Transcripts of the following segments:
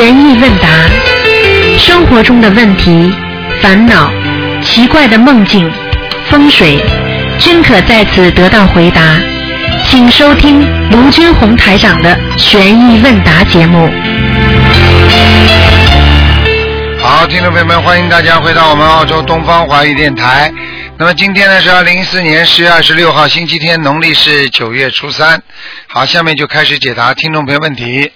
意问答，生活中的问题、烦恼、奇怪的梦境、风水，均可在此得到回答。请收听卢军红台长的悬疑问答节目。好，听众朋友们，欢迎大家回到我们澳洲东方华语电台。那么今天呢是二零一四年十月二十六号，星期天，农历是九月初三。好，下面就开始解答听众朋友问题。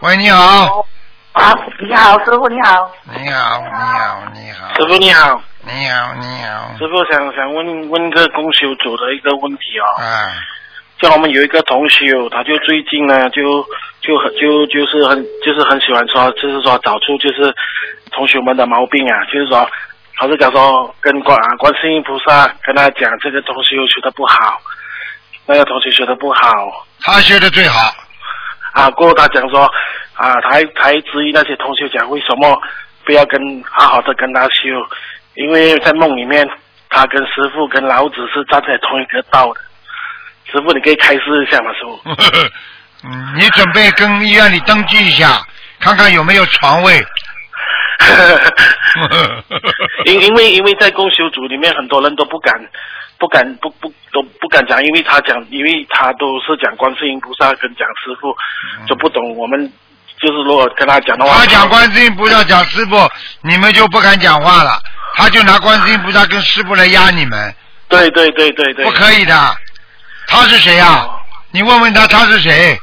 喂，你好。啊，你好，师傅你好。你好，你好，你好。师傅你好，你好，你好。师傅想想问问个公修组的一个问题哦。啊，像我们有一个同修，他就最近呢，就就很就就是很就是很喜欢说，就是说找出就是同学们的毛病啊，就是说，他是讲说跟观啊观世音菩萨跟他讲这个同修学的不好，那个同学学的不好他学的最好。啊，过后他讲说啊，他还他还质疑那些同学讲为什么不要跟好好的跟他修，因为在梦里面他跟师傅跟老子是站在同一个道的。师傅，你可以开示一下吗？师傅？嗯，你准备跟医院里登记一下，看看有没有床位。因因为因为在公修组里面很多人都不敢不敢不不都不敢讲，因为他讲，因为他都是讲观世音菩萨跟讲师傅，就不懂我们就是如果跟他讲的话，他讲观世音菩萨讲师傅，你们就不敢讲话了。他就拿观世音菩萨跟师傅来压你们，对对对对对，不可以的。他是谁呀、哦你问问他他是谁？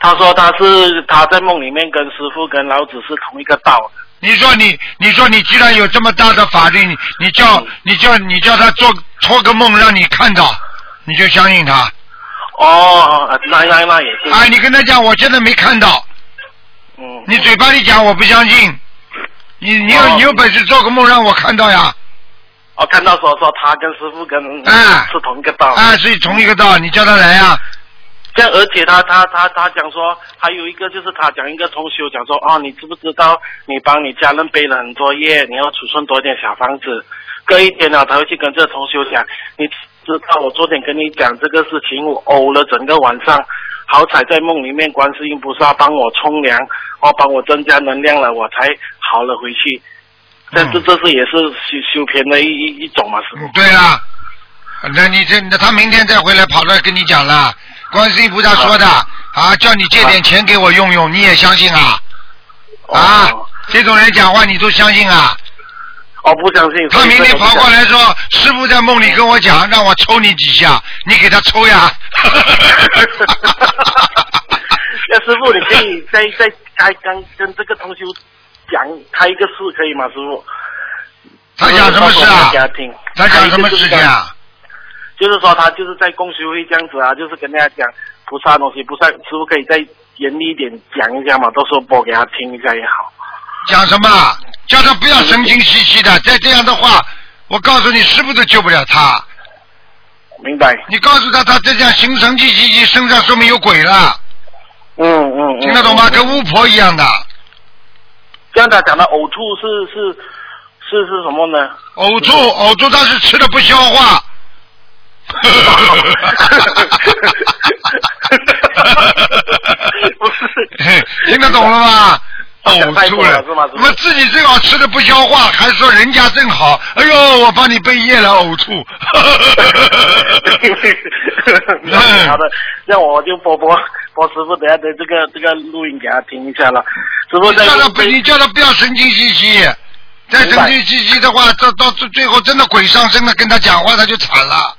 他说他是他在梦里面跟师傅跟老子是同一个道的。你说你，你说你既然有这么大的法力，你你叫你叫你叫他做托个梦让你看到，你就相信他。哦，那那那也是。啊，你跟他讲，我现在没看到，嗯。你嘴巴里讲我不相信，你你有、哦你有本事做个梦让我看到呀！哦，看到说说他跟师傅跟哎是同一个道。啊，是同一个道，你叫他来呀、这样，而且他他他他讲说，还有一个就是他讲一个同修讲说，哦，你知不知道你帮你家人背了很多业，你要储存多点小房子。隔一天呢，他会去跟这个同修讲，你知道我昨天跟你讲这个事情，我呕了整个晚上，好彩在梦里面观世音菩萨帮我冲凉，哦，帮我增加能量了，我才好了回去。但是这是也是修修偏的一一一种嘛，师傅。对啊，那你这那他明天再回来跑来跟你讲了，观世音菩萨说的啊，叫你借点钱给我用用，你也相信啊？啊哦，这种人讲话你都相信啊？哦，不相信。他明天跑过来。来说，师傅在梦里跟我讲，让我抽你几下，你给他抽呀。那师傅，你可以再再开刚跟这个同修讲开一个事可以吗？师傅？他讲什么事啊。他讲什么事情啊？就是说他就是在公修会这样子啊，就是跟大家讲菩萨的东西，菩萨师傅可以再严厉一点讲一下嘛，到时候播给他听一下也好。讲什么？叫他不要神经兮兮的，再这样的话，我告诉你，师傅都救不了他。明白？你告诉他，他再这样形神经兮兮，身上说明有鬼了，嗯嗯。嗯听得懂吗？嗯跟巫婆一样的，这样他讲的呕吐是是是是什么呢？呕吐呕吐，他是吃的不消化。不是听得懂了吗？呕吐了多了是吗，那么自己最好吃的不消化，还说人家正好。哎呦，我帮你背业了，呕吐。嗯好的，那我就播播播师傅等下的这个这个录音给他听一下了。师傅叫他不，你叫他不要神经兮兮，再神经兮兮的话，到到最最后真的鬼上身了，跟他讲话他就惨了。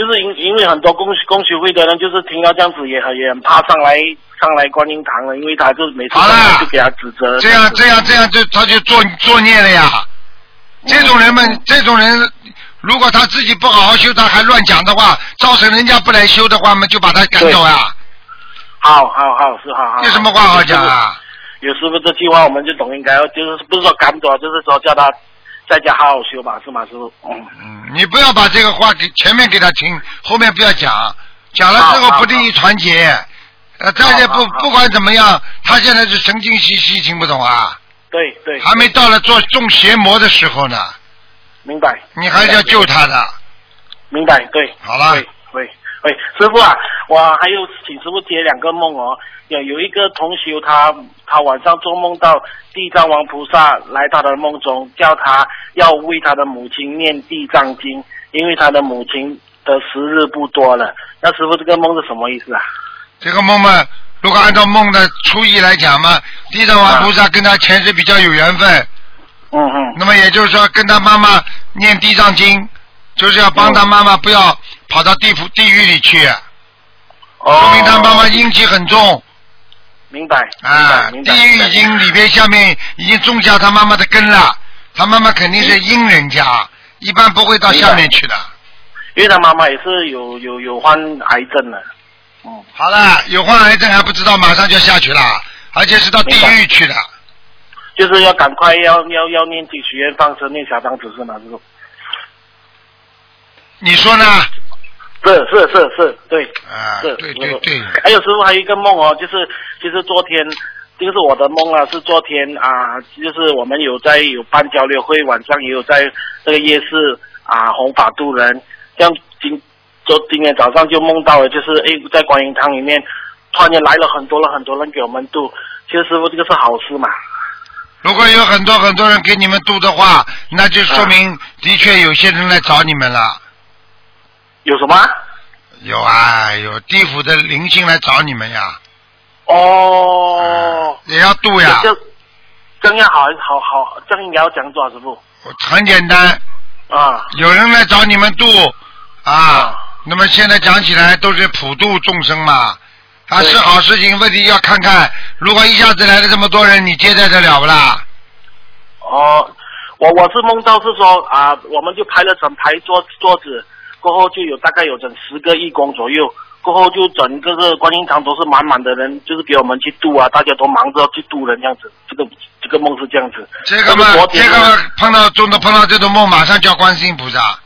就是因因为很多公公学会的人就是听到这样子也很也很怕上来上来观音堂了，因为他就每次就给他指责。这样这样这样就他就作作孽了呀。这种人们，这种人，如果他自己不好好修，他还乱讲的话，造成人家不来修的话我们，就把他赶走呀。好好好是好好。有什么话好讲啊？有师傅这句话我们就懂应该，就是不是说赶走，就是说叫他在家好好修吧，是吗，师傅？嗯。嗯，你不要把这个话给前面给他听，后面不要讲，讲了之后不利于团结。呃，大家不不管怎么样，他现在是神经兮兮，听不懂啊？对对。还没到了做中邪魔的时候呢，明白。你还是要救他的。明白，对。好了 喂，师傅啊，我还有请师傅接两个梦哦。有有一个同学他他晚上做梦到地藏王菩萨来他的梦中，叫他要为他的母亲念地藏经，因为他的母亲的时日不多了。那师傅这个梦是什么意思啊？这个梦嘛，如果按照梦的初意来讲嘛，地藏王菩萨跟他前世比较有缘分，嗯嗯那么也就是说跟他妈妈念地藏经，就是要帮他妈妈不要跑到地府地狱里去，哦，说明他妈妈阴气很重明白啊，地狱已经里边下面已经种下他妈妈的根了，他妈妈肯定是阴人家，一般不会到下面去的。因为他妈妈也是有有有患癌症的。嗯，好了，有患癌症还不知道，马上就下去了，而且是到地狱去的。就是要赶快要要要念经许愿放生念小房子是吗？师傅？你说呢？是是是是，对。啊，是，对对对，还有师傅还有一个梦哦，就是就是昨天，这个是我的梦啊，是昨天啊，就是我们有在有办交流会，晚上也有在这个夜市啊弘法度人，像今昨今天早上就梦到了，就是哎在观音堂里面突然间来了很多了很多人给我们度，其实师傅这个是好事嘛，如果有很多很多人给你们度的话，那就说明的确有些人来找你们了。有什么？有啊，有地府的灵性来找你们呀，哦，也要度呀。这这样好好好，这样应该要讲多少师傅很简单，啊有人来找你们度啊啊。那么现在讲起来都是普度众生嘛，啊是好事情。问题要看看，如果一下子来了这么多人，你接待得了不啦？哦，我我是梦到是说啊，我们就排了整排桌桌子，过后就有大概有整十个义工左右，过后就整个个观音堂都是满满的人，就是给我们去渡啊，大家都忙着去渡人这样子。这个这个梦是这样子。这个嘛但是昨，天这个碰到中的碰到这种梦，马上叫观世音菩萨。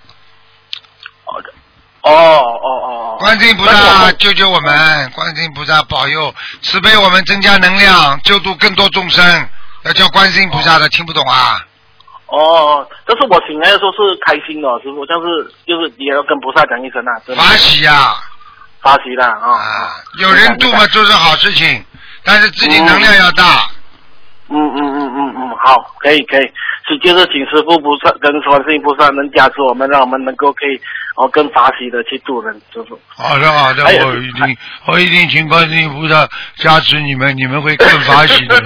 哦哦哦。观世音菩萨救救我们，观世音菩萨保佑，慈悲我们，增加能量，救度更多众生。要叫观世音菩萨的，听不懂啊？哦，但是我醒来的时候是开心的，师傅，但是就是也要跟菩萨讲一声啊，真的法喜呀、发喜的啊。啊！有人度嘛，就是好事情，但是自己能量要大。嗯嗯嗯嗯嗯，好，可以可以，是就是请师傅菩萨跟观世音菩萨能加持我们，让我们能够可以哦更法喜的去度人，师傅。好的好的，我一定我一定请观世音菩萨加持你们，你们会更法喜的。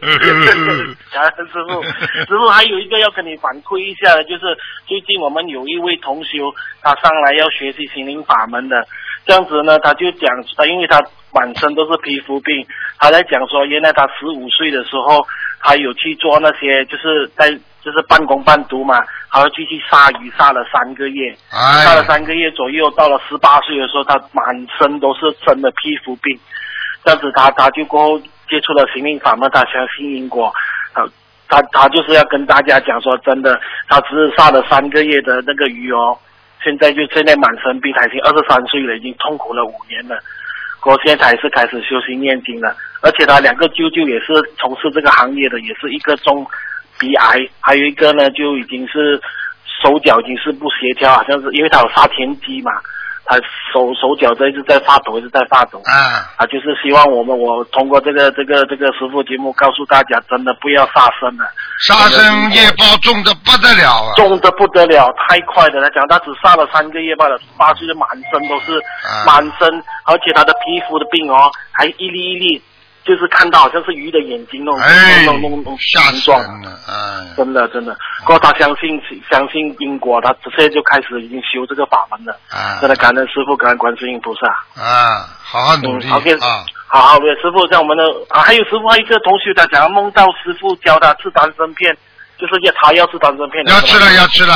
感恩师傅，师傅还有一个要跟你反馈一下的，就是最近我们有一位同修，他上来要学习心灵法门的，这样子呢，他就讲，他因为他满身都是皮肤病，他在讲说，原来他十五岁的时候，他有去做那些，就是在就是半工半读嘛，还要去去杀鱼，杀了三个月，哎。杀了三个月左右，到了十八岁的时候，他满身都是真的皮肤病，这样子他他就过后接触了心灵法门，他相信因果，他他他就是要跟大家讲说，真的，他只是杀了三个月的那个鱼哦，现在就现在满身病，他已经二十三岁了，已经痛苦了五年了。过现在才是开始修行念经了，而且他两个舅舅也是从事这个行业的，也是一个中鼻癌，还有一个呢就已经是手脚已经是不协调，好像是因为他有杀田鸡嘛，他手手脚都一直在发抖，一直在发抖。啊，啊，就是希望我们我通过这个这个这个师傅节目告诉大家，真的不要杀生了，杀生夜报重的不得了啊！重的不得了，太快了。他讲他只杀了三个月罢了，八岁的满身都是啊满身，而且他的皮肤的病哦，还一粒一粒，就是看到好像是鱼的眼睛那种哎那种那种那种，吓死形状。人了！哎，真的真的，过后他相信相信因果，他直接就开始已经修这个法门了。啊真的感恩师傅，感恩观世音菩萨。啊，好好努力嗯，OK 啊！好好，师傅，像我们的啊，还有师傅，还有一个同学，他想要梦到师傅教他吃丹参片，就是要他要吃丹参片。要吃了，要吃了，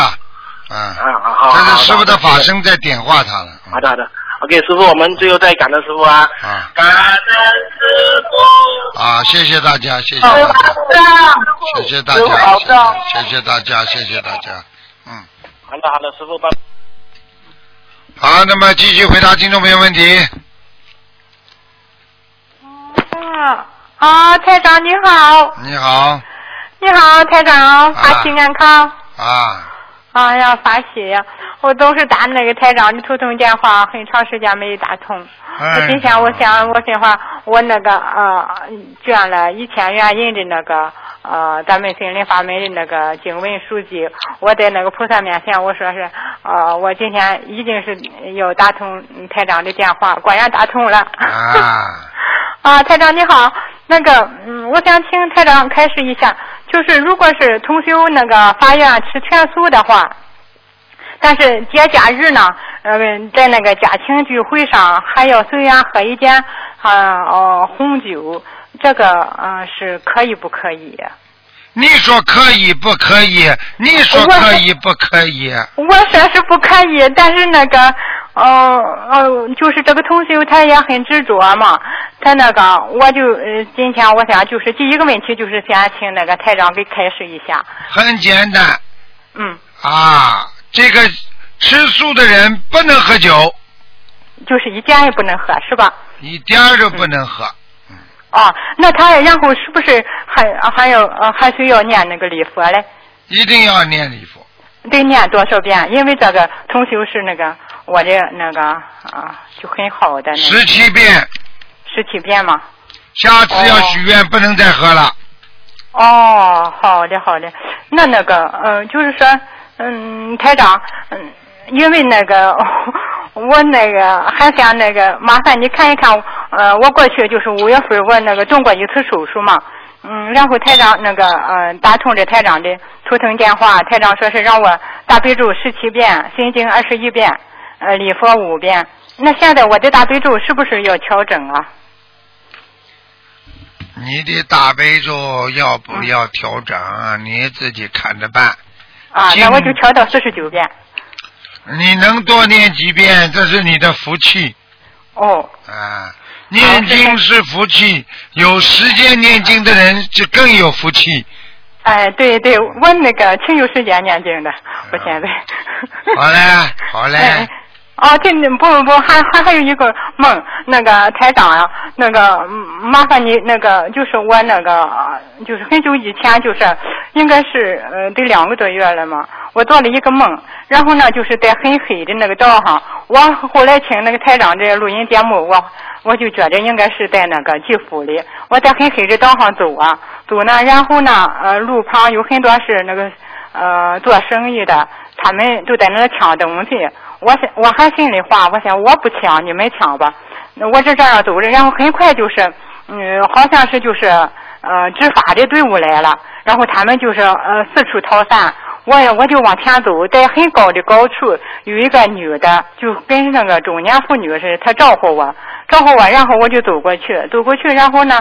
啊！啊，好好。这是师傅的法。身在点化他了。好的好的，OK，师傅，我们最后再感恩师傅啊。啊感恩师傅。啊！谢谢大家，谢谢好大家，谢谢大家的，谢谢大家，谢谢大家。嗯，好的好的，师傅帮。好，那么继续回答听众朋友问题。啊啊，台长你好，你好，你好台长，啊法体安康。啊，哎呀，发喜呀！我都是打那个台长的图腾电话，很长时间没打通。哎我今天我想，我心话，我那个呃捐了一千元银的那个呃咱们森林法门的那个经文书籍，我在那个菩萨面前我说是呃我今天一定是要打通台长的电话，果然打通了。啊，啊，台长你好，那个，嗯，我想请台长开示一下，就是如果是同修那个法院吃全素的话，但是节假日呢，呃，在那个家庭聚会上还要随缘喝一点啊哦红酒，这个嗯、呃是可以不可以？你说可以不可以？你说可以不可以？我说是不可以，但是那个，呃呃，就是这个同修他也很执着嘛，他那个我就呃今天我想就是第一个问题就是先请那个台长给开示一下，很简单嗯，啊，这个吃素的人不能喝酒，就是一点也不能喝是吧？一点儿都不能喝。哦，那他然后是不是还还要呃还需要念那个礼佛嘞？一定要念礼佛。得念多少遍？因为这个同修是那个我的那个啊就很好的那个。十七遍，十七遍嘛。下次要许愿不能再喝了。哦，好的好的，那那个，嗯、就是说，嗯，台长，嗯，因为那个 我那个还想那个麻烦你看一看，呃，我过去就是五月份我那个动过一次手术嘛，嗯，然后台长那个呃打通了台长的图腾电话，台长说是让我大悲咒十七遍，心经二十一遍，呃，礼佛五遍。那现在我的大悲咒是不是要调整啊？你的大悲咒要不要调整？你自己看着办。啊，那我就调到四十九遍。你能多念几遍，这是你的福气哦，啊！念经是福气，有时间念经的人就更有福气。哎，对对，我那个挺有时间念经的，我现在。好嘞，好嘞。哎啊，这，不不不，还还还有一个梦，那个台长啊，那个麻烦你那个，就是我那个，就是很久以前，就是应该是呃得两个多月了嘛，我做了一个梦，然后呢，就是在很黑的那个道上，我后来听那个台长的录音节目，我我就觉得应该是在那个吉福里，我在很黑的道上走啊，走呢，然后呢，呃，路旁有很多是那个呃做生意的，他们都在那抢东西。我想我还心里话，我想我不抢，你们抢吧。我就这样走着，然后很快就是，嗯，好像是就是呃执法的队伍来了，然后他们就是呃四处逃散。我也我就往前走，在很高的高处有一个女的，就跟那个中年妇女似的，她招呼我，招呼我，然后我就走过去，走过去，然后呢，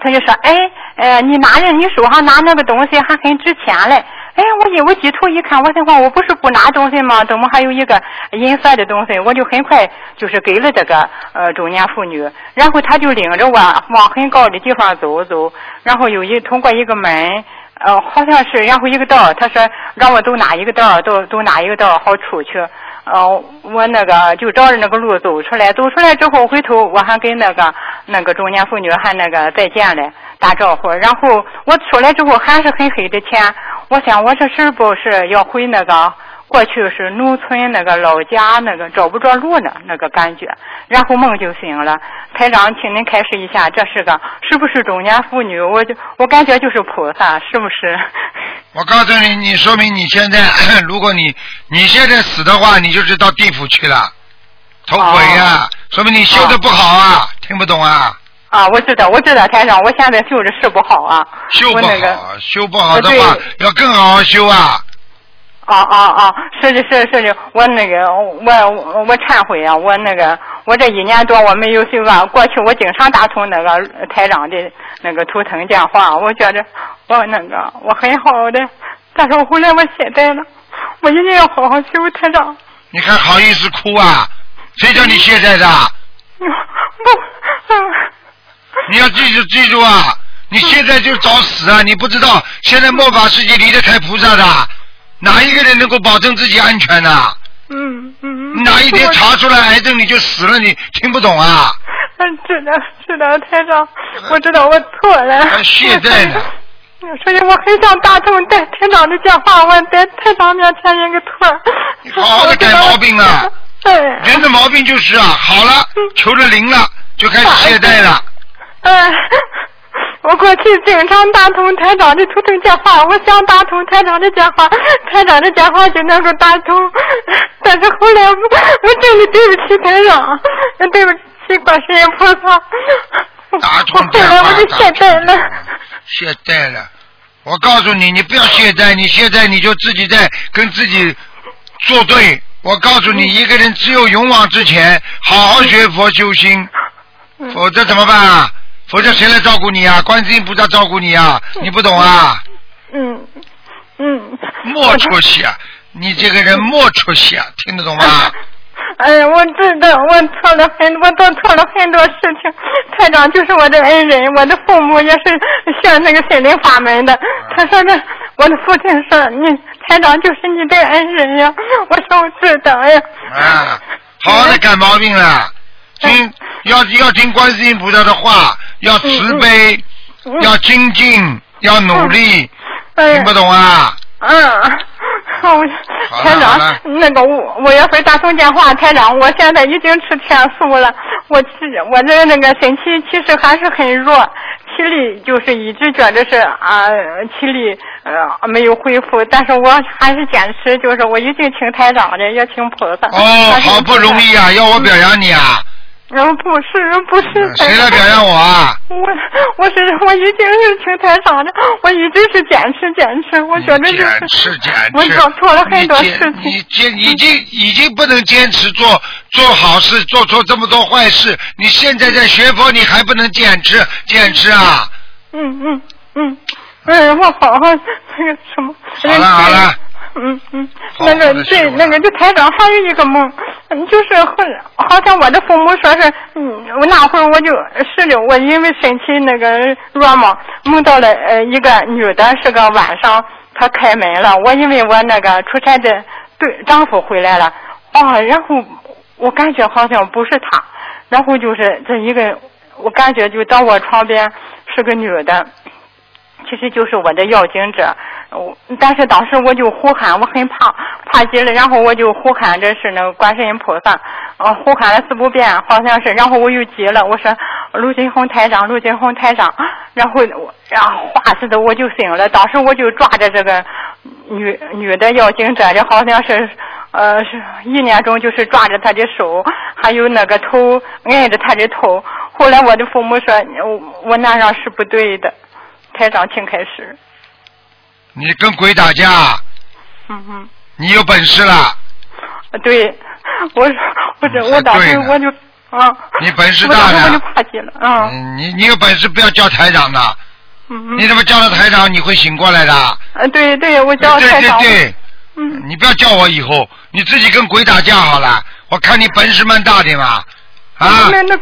他就说，哎，呃，你拿着你手上拿那个东西还很值钱嘞。哎，我一我低头一看，我心话我不是不拿东西吗？怎么还有一个银色的东西？我就很快就是给了这个呃中年妇女，然后她就领着我往很高的地方走走，然后有一通过一个门，呃，好像是然后一个道，她说让我走哪一个道，走走哪一个道好出去。呃，我那个就照着那个路走出来，走出来之后回头我还跟那个那个中年妇女还那个再见嘞，打招呼。然后我出来之后还是很黑的天，我想我这是不是要回那个过去是农村那个老家那个找不着路呢那个感觉，然后梦就醒了。台长，请您开示一下，这是个是不是中年妇女？我就我感觉就是菩萨，是不是？我告诉你，你说明你现在，如果你你现在死的话，你就是到地府去了，投鬼呀、哦说明你修的不好啊，听不懂啊？啊，我知道，我知道，台长，我现在修的是不好啊。修不好，我那个修不好的呃话对要更好好修啊！啊啊啊！是的，是的，是的，我那个我我我忏悔啊！我那个我这一年多我没有修啊。过去我经常打通那个台长的那个图腾电话，我觉得我那个我很好的，但是后来我懈怠了，我一定要好好修台长。你还好意思哭啊？谁叫你懈怠的？你要记住记住啊！你现在就找死啊！你不知道现在末法世界离得开菩萨的，哪一个人能够保证自己安全呢、嗯嗯。哪一天查出来癌症你就死了，你听不懂啊？嗯，知道知道，台长，我知道我错了。还懈怠呢？所以我很想打通台台长的电话，我在台长面前认个托儿。你好好的改毛病啊！哎。人的毛病就是啊，好了，求着灵了，就开始懈怠了。哎，我过去经常打通台长的图腾电话，我想打通台长的电话，台长的电话就能够打通，但是后来我我真的对不起台长，对不起观世音菩萨。打通电话，懈怠了。懈怠了，我告诉你，你不要懈怠，你现在你就自己在跟自己作对。我告诉你，一个人只有勇往直前，好好学佛修心，否则怎么办啊？否则谁来照顾你啊？观世音菩萨照顾你啊？你不懂啊？嗯嗯。莫出息啊！你这个人莫出息啊！听得懂吗？哎呀，我知道我错了很，我做错了很多事情。台长就是我的恩人，我的父母也是学那个心灵法门的。他说的，我的父亲说你台长就是你的恩人呀。我说我知道呀。啊，好好的改毛病了，听要要听观世音菩萨的话，要慈悲，要精进，要努力，听不懂啊？嗯。台长，那个我我要会打通电话，台长，我现在已经吃天素了，我其我这那个身体其实还是很弱，体力就是一直觉得是啊体力呃没有恢复，但是我还是坚持，就是我一定听台长的，也听菩萨。哦，好不容易啊，要我表扬你啊。嗯，不是，不是。谁来表扬我啊？我，我是，我已经是听台上的，我一直是坚持坚持，我觉得是。坚持坚持。我做错了很多事情。你坚，已经已经不能坚持做做好事，做错这么多坏事。你现在在学佛，你还不能坚持坚持啊？嗯嗯嗯，嗯，我好好那个什么。好了好了。嗯嗯，那个对，那个就台长还有一个梦，就是好好像我的父母说是，嗯，我那会儿我就是的，我因为身体那个弱嘛，梦到了呃一个女的，是个晚上，她开门了，我因为我那个出差的对丈夫回来了，啊，然后我感觉好像不是他，然后就是这一个，我感觉就到我床边是个女的。其实就是我的要经者，我但是当时我就呼喊，我很怕，怕极了，然后我就呼喊着是那个观世音菩萨，呃，呼喊了四不遍，好像是，然后我又急了，我说卢金红台长，卢金红台长，然后我，然后话似的我就醒了，当时我就抓着这个女女的要经者，这好像是呃是一念中就是抓着她的手，还有那个头按着她的头，后来我的父母说，我我那样是不对的。台长，请开始。你跟鬼打架？嗯哼。你有本事了。对，我不是我当时我就啊。你本事大的。我就怕极了啊。你你有本事不要叫台长的。嗯你怎么叫了台长你会醒过来的？啊对对，我叫台长。对对对。嗯。你不要叫我以后，你自己跟鬼打架好了。我看你本事蛮大的嘛。啊。那那。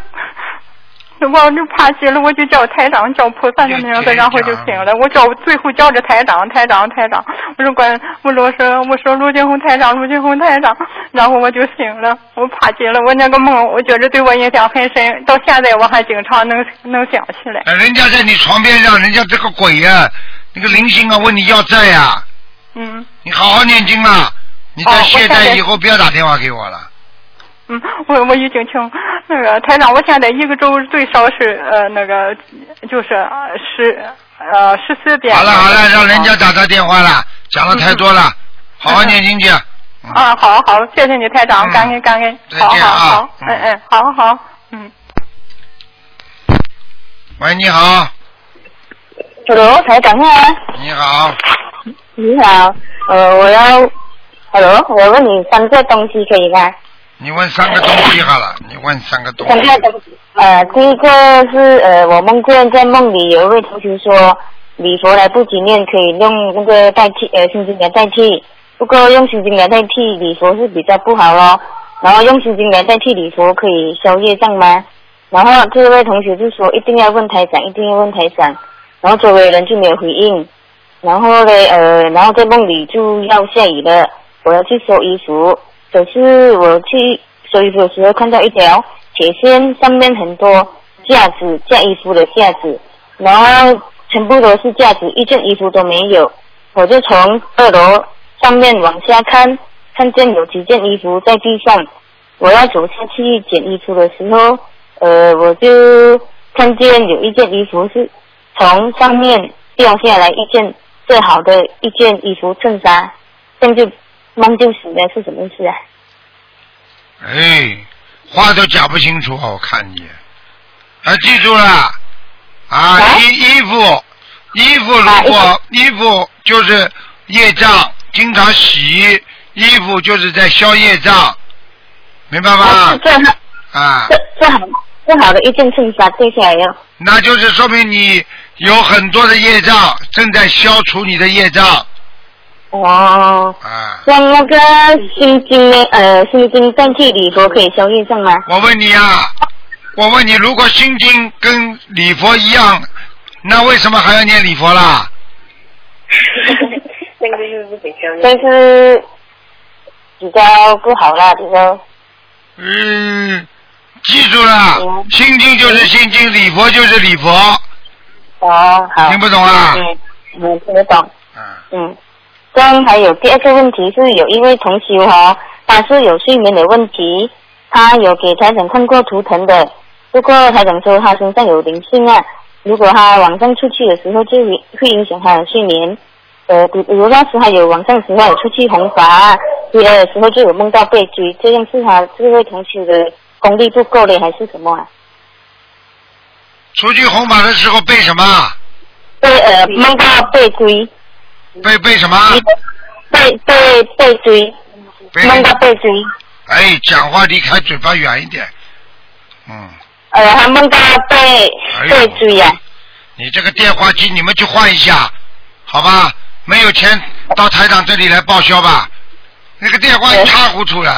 我就怕极了，我就叫台长，叫菩萨的名字，然后就醒了。我叫最后叫着台长，台长，台长。我说关，我老说我说陆金红台长，陆金红台长，然后我就醒了。我怕极了，我那个梦，我觉着对我印象很深，到现在我还经常能能想起来。人家在你床边上，人家这个鬼呀，那个灵性啊，问你要债呀。嗯。你好好念经啊！你在懈怠以后不要打电话给我了。嗯，我我已经请那个台长，我现在一个周最少是呃那个就是十呃十四遍。好了好了，让人家打他电话了，讲的太多了，好好念经去。啊，好好，谢谢你台长，感恩感恩，好好好，嗯嗯，好好，嗯。喂，你好。Hello，台长啊。你好。你好，呃，我要，Hello，我问你三个东西可以吗？你问三个东西好了，你问三个东西。三个东西，呃，第一个是呃，我梦见在梦里有一位同学说，礼佛来不及念，可以用那个代替呃心经来代替，不过用心经来代替礼佛是比较不好咯。然后用心经来代替礼佛可以消业障吗？然后这位同学就说一定要问台长，一定要问台长。然后周围人就没有回应。然后呢，呃，然后在梦里就要下雨了，我要去收衣服。可是我去收衣服的时候，看到一条铁线，上面很多架子架衣服的架子，然后全部都是架子，一件衣服都没有。我就从二楼上面往下看，看见有几件衣服在地上。我要走下去捡衣服的时候，呃，我就看见有一件衣服是从上面掉下来，一件最好的一件衣服衬衫，这样就梦就醒了，是什么意思啊？哎，话都讲不清楚，我看你，啊，记住了，啊，啊衣衣服，衣服如啊衣果衣服就是业障，经常洗衣服就是在消业障，明白啊，吗是？最好啊，最最好最好的一件衬衫掉下来了。那就是说明你有很多的业障，正在消除你的业障哦，啊。像那个心经呢？呃，心经代替礼佛可以消业障吗？我问你啊，我问你，如果心经跟礼佛一样，那为什么还要念礼佛啦？那个又是比较但是比较不好啦，比较嗯，记住了嗯，心经就是心经，礼佛就是礼佛，哦好。听不懂啊？嗯，我，听得懂。嗯，嗯，这样还有第二个问题是有一位同修哈、他是有睡眠的问题，他有给台长看过图腾的，不过台长说他身上有灵性啊，如果他晚上出去的时候就会会影响他的睡眠。呃，比比如那时他有晚上时候有出去红法啊，回来的时候就有梦到被追，这样是他这位同修的功力不够嘞，还是什么啊？出去红法的时候被什么？被呃梦到被追，背背什么？被被被追，背梦到被追。哎，讲话离开嘴巴远一点。嗯，呃，还梦到被被追呀、你这个电话机你们去换一下，好吧？没有钱到台长这里来报销吧？那个电话一塌糊涂了，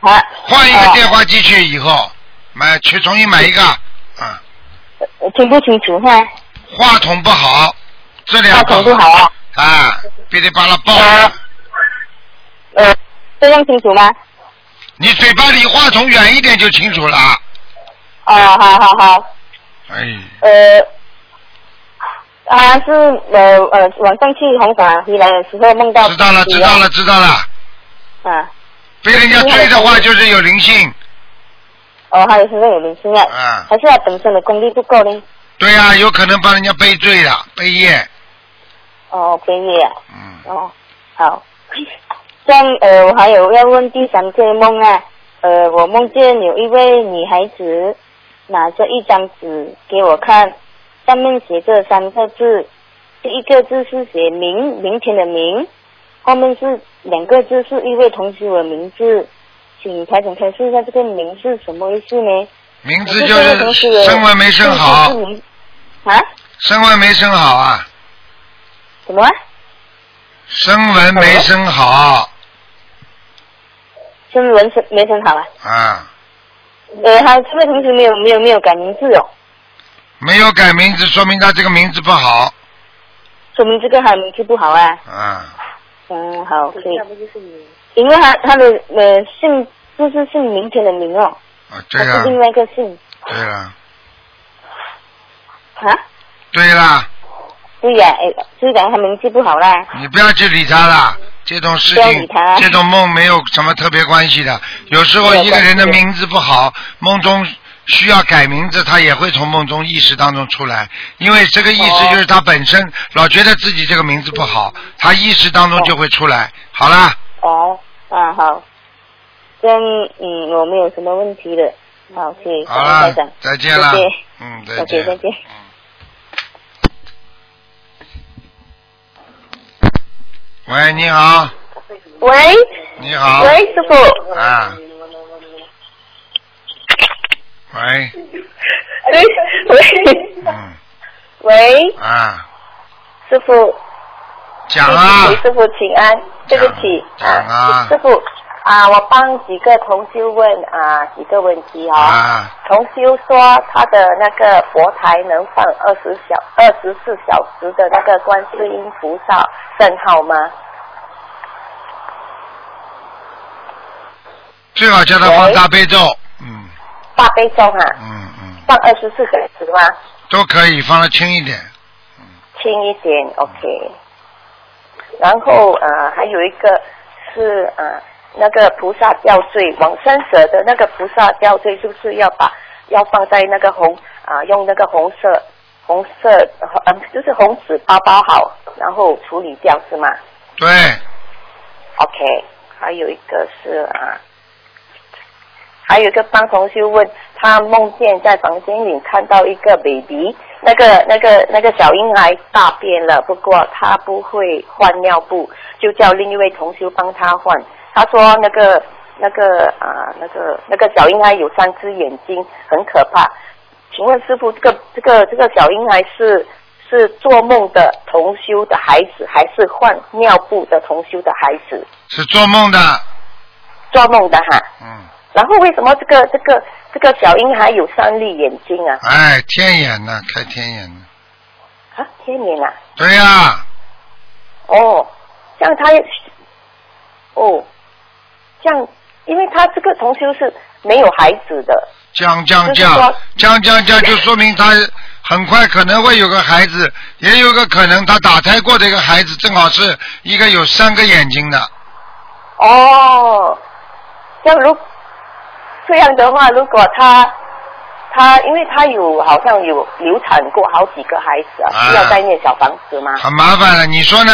啊，换一个电话机去以后，买去重新买一个。啊，呃听不清楚哈，话筒不好，质量话筒不好啊，啊，噼里啪啦爆。呃，这样清楚吗？你嘴巴离话筒远一点就清楚了。哦，好好好，哎，呃，他是呃呃晚上去红馆回来的时候梦到知道了，知道了，知道了。啊，被人家追的话就是有灵性。哦，他的身上有灵性啊，啊，还是他本身的功力不够呢？对呀、有可能帮人家背罪了，背业。哦，可以。啊，嗯，哦，好，这样呃，我还有要问第三个梦啊，呃，我梦见有一位女孩子拿着一张纸给我看，上面写着三个字，第一个字是写明明天的明，后面是两个字是一位同学的名字，请台长开示一下这个名是什么意思呢？名字就是学的声纹没生好。啊？声纹没生好啊，什么啊？声纹没生好声纹是没生好啊？啊，呃，他这位同学没有没有没有改名字哦，没有改名字，说明他这个名字不好说明这个他名字不好啊。啊。嗯，好，可以。因为他他的呃姓就是姓明天的明哦，啊，对了他是，另外一个姓对了，啊。对了，对呀、哎，所以讲他名字不好啦。你不要去理他啦。这种事情这种梦没有什么特别关系的。有时候一个人的名字不好，梦中需要改名字，他也会从梦中意识当中出来。因为这个意识哦就是他本身老觉得自己这个名字不好，他意识当中就会出来。好啦，哦，啊好，这样嗯我没有什么问题的。好，谢谢好了再见了谢谢。嗯，再见。再见喂，你好，喂。你好。喂，师傅，啊。喂，喂喂。嗯，喂，啊，师傅，讲啊。给，师傅请安，对不起。讲啊。师傅啊，我帮几个同修问啊几个问题哦。啊，同修说他的那个佛台能放二十小二十四小时的那个观世音菩萨圣号吗？最好叫他放大悲咒，嗯大悲咒啊，嗯嗯，放二十四小时吗？都可以，放的轻一点，轻一点，OK。然后呃，还有一个是呃那个菩萨吊坠，往生者的那个菩萨吊坠，是不是要把要放在那个红啊、用那个红色红色呃就是红纸包包好，然后处理掉是吗对，？OK。还有一个是啊。还有一个帮同修问，他梦见在房间里看到一个 baby，那个那个那个小婴孩大便了，不过他不会换尿布，就叫另一位同修帮他换。他说那个那个啊、那个那个小婴孩有三只眼睛，很可怕。请问师傅，这个这个这个小婴孩是是做梦的同修的孩子，还是换尿布的同修的孩子？是做梦的，做梦的哈。嗯，然后为什么这个这个这个小婴孩有三粒眼睛啊？哎，天眼呢，开天眼呢，啊，天眼啊！对呀、哦，这样他也，哦，这样，因为他这个同修是没有孩子的，降降就是降说降降降，就说明他很快可能会有个孩子，也有个可能他打胎过的一个孩子，正好是一个有三个眼睛的。哦，这样如这样的话，如果他他，因为他有好像有流产过好几个孩子啊，啊需要再念小房子吗？很麻烦了，你说呢？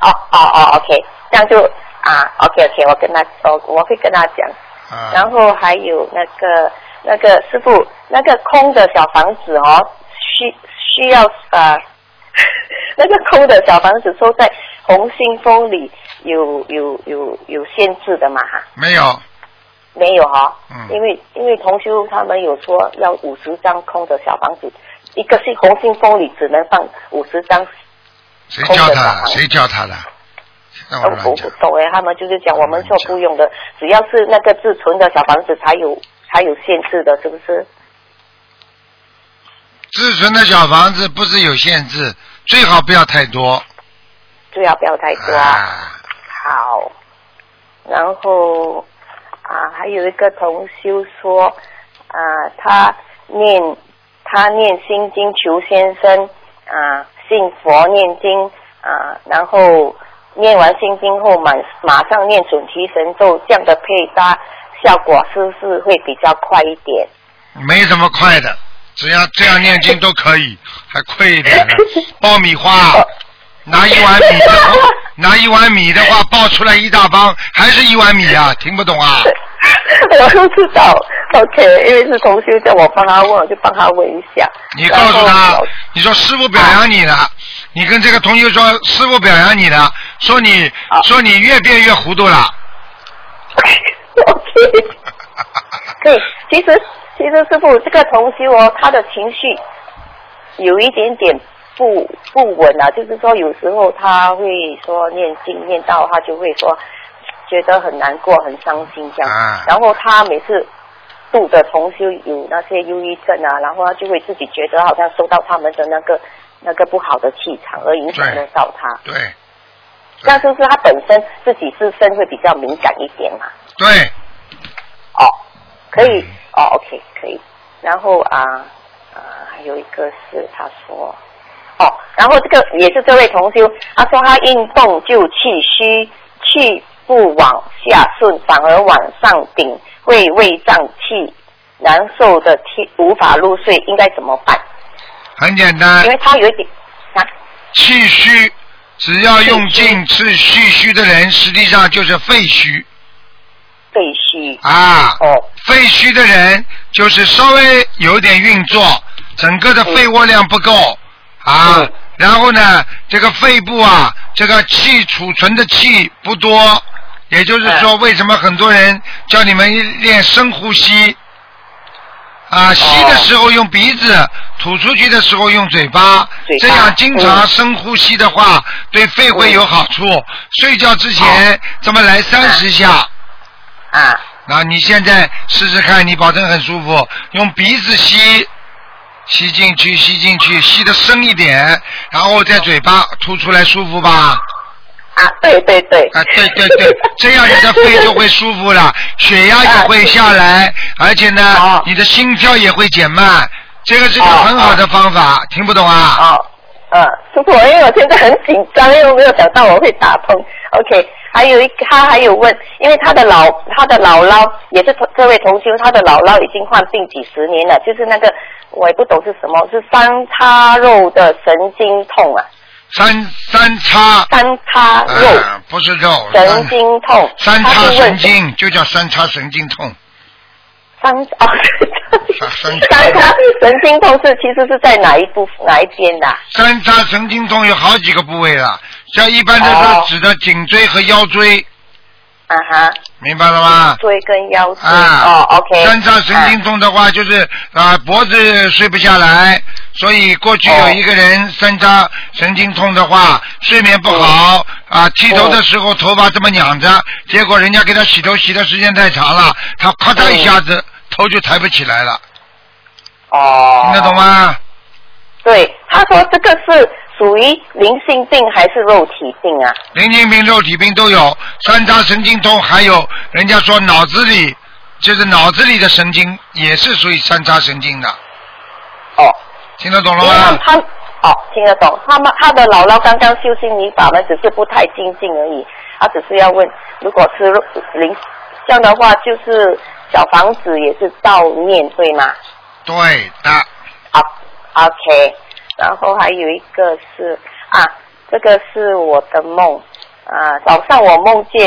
哦哦哦，OK，这样就啊，OK OK，我跟他我我会跟他讲。啊，然后还有那个那个师傅，那个空的小房子哦，需需要呃，那个空的小房子收在红星风里有有有有限制的嘛哈？没有，没有哈、嗯因为因为同修他们有说要五十张空的小房子，一个是红星风里只能放五十张，谁叫他？谁叫他的？让我不。懂哎，他们就是讲我们说不用的，只要是那个自存的小房子才有才有限制的，是不是？自存的小房子不是有限制，最好不要太多。最好不要太多。啊，好，然后啊，还有一个同修说啊，他念他念心经求先生啊，信佛念经啊，然后念完心经后马马上念准提神咒，这样的配搭效果是不是会比较快一点？没什么快的，只要这样念经都可以，还快一点呢。爆米花，拿一碗米的话，拿一碗米的话，爆出来一大帮，还是一碗米啊？听不懂啊？我都知道，OK，因为是同学叫我帮他问，我就帮他问一下。你告诉他，你说师傅表扬你了，你跟这个同学说师傅表扬你了，说你好说你越变越糊涂了。OK，对，其实其实师傅这个同修哦，他的情绪有一点点不不稳啊，就是说有时候他会说念经念到他就会说觉得很难过、很伤心这样，啊然后他每次。度的同修有那些忧郁症啊，然后他就会自己觉得好像受到他们的那个那个不好的气场而影响得到他。对但是不是他本身自己自身会比较敏感一点嘛？对，哦，可以嗯哦，OK，可以。然后啊啊，还有一个是他说，哦，然后这个也是这位同修，他说他运动就气虚，气不往下顺，反而往上顶，会胃胀气难受的气无法入睡，应该怎么办？很简单因，为他有一点啊，气虚，只要用尽是蓄虚的人，实际上就是肺虚肺虚啊。哦肺虚的人就是稍微有点运作，整个的肺活量不够啊嗯。然后呢，这个肺部啊，这个气储存的气不多，也就是说，为什么很多人叫你们练深呼吸啊？吸的时候用鼻子，吐出去的时候用嘴巴，这样经常嗯深呼吸的话，对肺会有好处。睡觉之前这么来三十下。啊那你现在试试看，你保证很舒服。用鼻子吸，吸进去，吸进去，吸的深一点，然后在嘴巴吐出来，舒服吧？啊，对对对，啊，对对对，这样你的肺就会舒服了，血压也会下来，而且呢哦，你的心跳也会减慢。这个是个哦很好的方法，听不懂啊？哦，呃，师傅，因为我现在很紧张，因为我没有想到我会打通。OK，还有一他还有问，因为他的老他的姥姥也是这位同修，他的姥姥已经患病几十年了，就是那个我也不懂是什么，是三叉肉的神经痛啊，三三叉，三叉肉、啊，不是肉，神经痛，三叉神经就叫三叉神经痛，三哦，三 三叉。神经痛是其实是在哪一部哪一边的？啊、三叉神经痛有好几个部位了，像一般的哦说指的颈椎和腰椎，啊哈，明白了吗？椎跟腰椎、啊，哦，OK，三叉神经痛的话，就是啊脖子睡不下来，所以过去有一个人三叉神经痛的话，睡眠不好啊，剃头的时候头发这么仰着，结果人家给他洗头洗的时间太长了，他咔嚓一下子头就抬不起来了，哦，听得懂？吗？对，他说这个是属于灵性病还是肉体病啊？灵性病、肉体病都有，三叉神经痛，还有人家说脑子里就是脑子里的神经也是属于三叉神经的，哦，听得懂了吗？他哦听得懂，他们他的姥姥刚刚修心灵法门，只是不太精进而已。他只是要问，如果是肉灵这样的话，就是小房子也是照念对吗？对的，啊，OK，然后还有一个是啊，这个是我的梦啊，早上我梦见，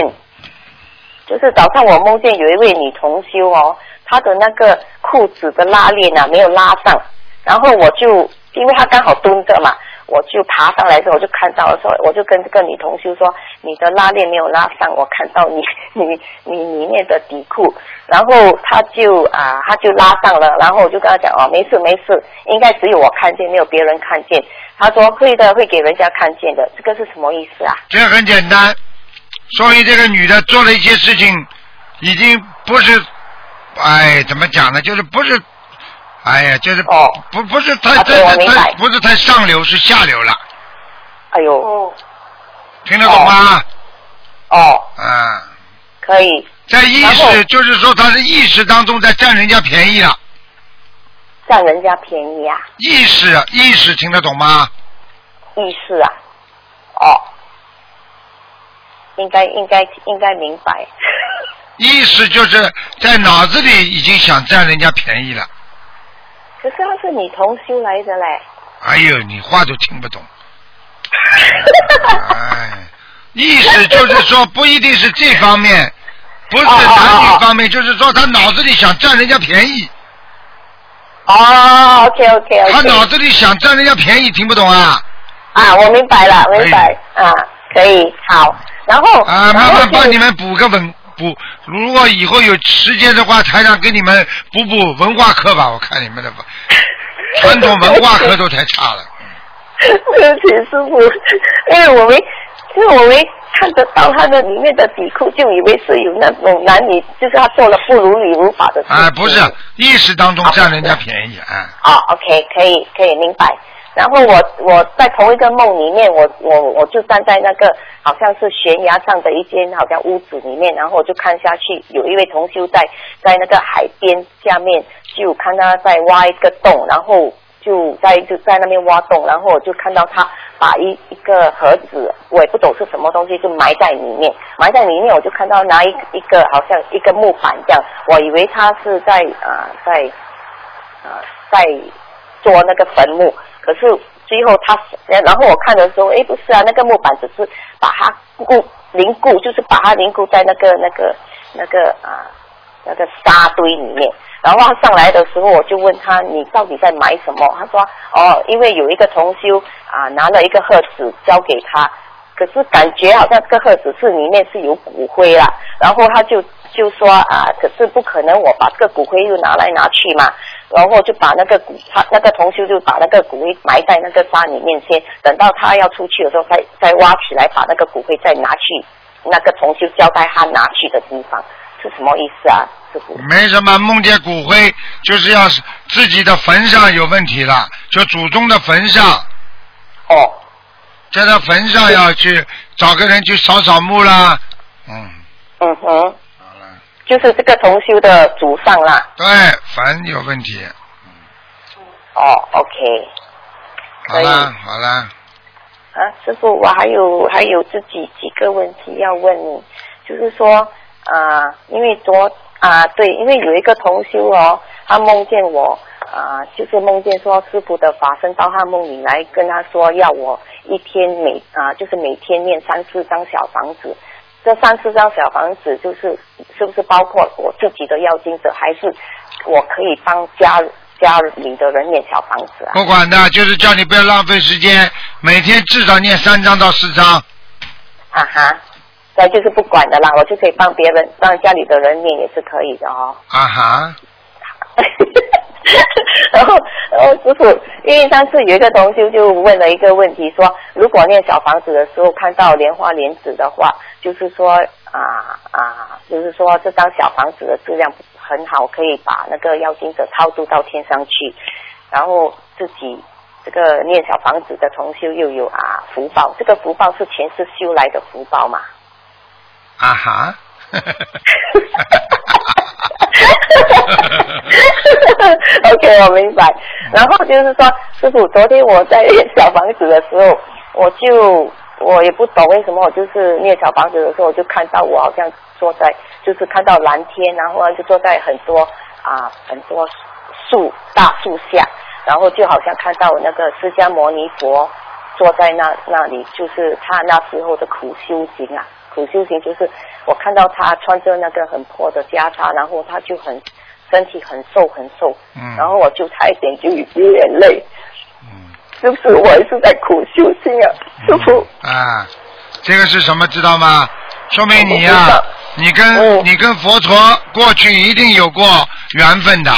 就是早上我梦见有一位女同修哦，她的那个裤子的拉链啊没有拉上，然后我就因为她刚好蹲着嘛，我就爬上来的时候我就看到，说我就跟这个女同修说，你的拉链没有拉上，我看到你 你你里面的底裤，然后她就啊她就拉上了，然后我就跟她讲哦没事没事，应该只有我看见，没有别人看见。她说会的，会给人家看见的，这个是什么意思啊？这很简单，说明这个女的做了一些事情，已经不是，哎，怎么讲呢？就是不是，哎呀，就是哦。不不是太太太不是太上流，是下流了，哎呦，听得懂吗？哦，啊，可以，在意识，就是说他是意识当中在占人家便宜了，占人家便宜啊，意识意识听得懂吗？意识啊，哦，应该应该应该明白。意识就是在脑子里已经想占人家便宜了。可是他是你同修来的嘞。哎呦，你话都听不懂。哎，意思就是说不一定是这方面，不是男女方面，就是说他脑子里想占人家便宜，哦，OK OK 他 OK。脑子里想占人家便宜，听不懂啊？啊，我明白了，明白啊，可以好。然后啊，然后慢慢帮你们补个文补，如果以后有时间的话，台长给你们补补文化课吧，我看你们的 传统文化课都太差了。对不起师傅，因为我们，因为我没看得到他的里面的底裤，就以为是有那种男女，就是他做了不如理如法的事情。啊，不是意识当中占人家便宜啊。哦，OK，可以可以明白。然后我我在同一个梦里面，我我我就站在那个好像是悬崖上的一间好像屋子里面，然后我就看下去，有一位同修在在那个海边下面，就看他在挖一个洞，然后就在就在那边挖洞，然后我就看到他把一一个盒子，我也不懂是什么东西，就埋在里面，埋在里面，我就看到拿一一个好像一个木板这样，我以为他是在啊、在啊、在做那个坟墓，可是最后他，然后我看的时候，诶，不是啊，那个木板只是把它固凝固，就是把它凝固在那个那个那个啊那个沙堆里面。然后他上来的时候，我就问他你到底在买什么？他说哦，因为有一个同修啊拿了一个盒子交给他，可是感觉好像这个盒子是里面是有骨灰啦，然后他就就说啊，可是不可能我把这个骨灰又拿来拿去嘛，然后就把那个骨他那个同修就把那个骨灰埋在那个沙里面先，等到他要出去的时候再再挖起来，把那个骨灰再拿去那个同修交代他拿去的地方，是什么意思啊？没什么，梦见骨灰就是要是自己的坟上有问题了，就祖宗的坟上，哦在他坟上要去找个人去扫扫墓啦。嗯，嗯哼，就是这个同修的祖上啦。对，凡有问题。哦，OK，好啦好啦，啊，师傅，我还有还有自己几个问题要问你，就是说啊、因为昨啊对，因为有一个同修哦，他梦见我啊、就是梦见说师傅的法身到他梦里来跟他说要我一天每啊、就是每天念三四张小房子，这三四张小房子就是是不是包括我自己的要经者，还是我可以帮家家里的人念小房子啊？不管的，就是叫你不要浪费时间，每天至少念三张到四张。啊哈，那，就是不管的啦，我就可以帮别人，帮家里的人念也是可以的哦。啊哈，然后，然后师傅，因为上次有一个同修就问了一个问题，说如果念小房子的时候看到莲花莲子的话，就是说啊啊，就是说这张小房子的质量很好，可以把那个妖精者超度到天上去，然后自己这个念小房子的重修又有啊福报，这个福报是前世修来的福报嘛？啊哈。OK，我明白。然后就是说，师傅，昨天我在念小房子的时候，我就我也不懂为什么，我就是念小房子的时候，我就看到我好像坐在，就是看到蓝天，然后就坐在很多啊很多树大树下，然后就好像看到那个释迦牟尼佛坐在那那里，就是他那时候的苦修行啊。苦修行就是我看到他穿着那个很破的袈裟，然后他就很身体很瘦很瘦，嗯然后我就差一点就流眼泪，嗯是不是我也是在苦修行啊？师傅，啊，这个是什么知道吗？说明你呀、你跟、嗯你跟佛陀过去一定有过缘分的，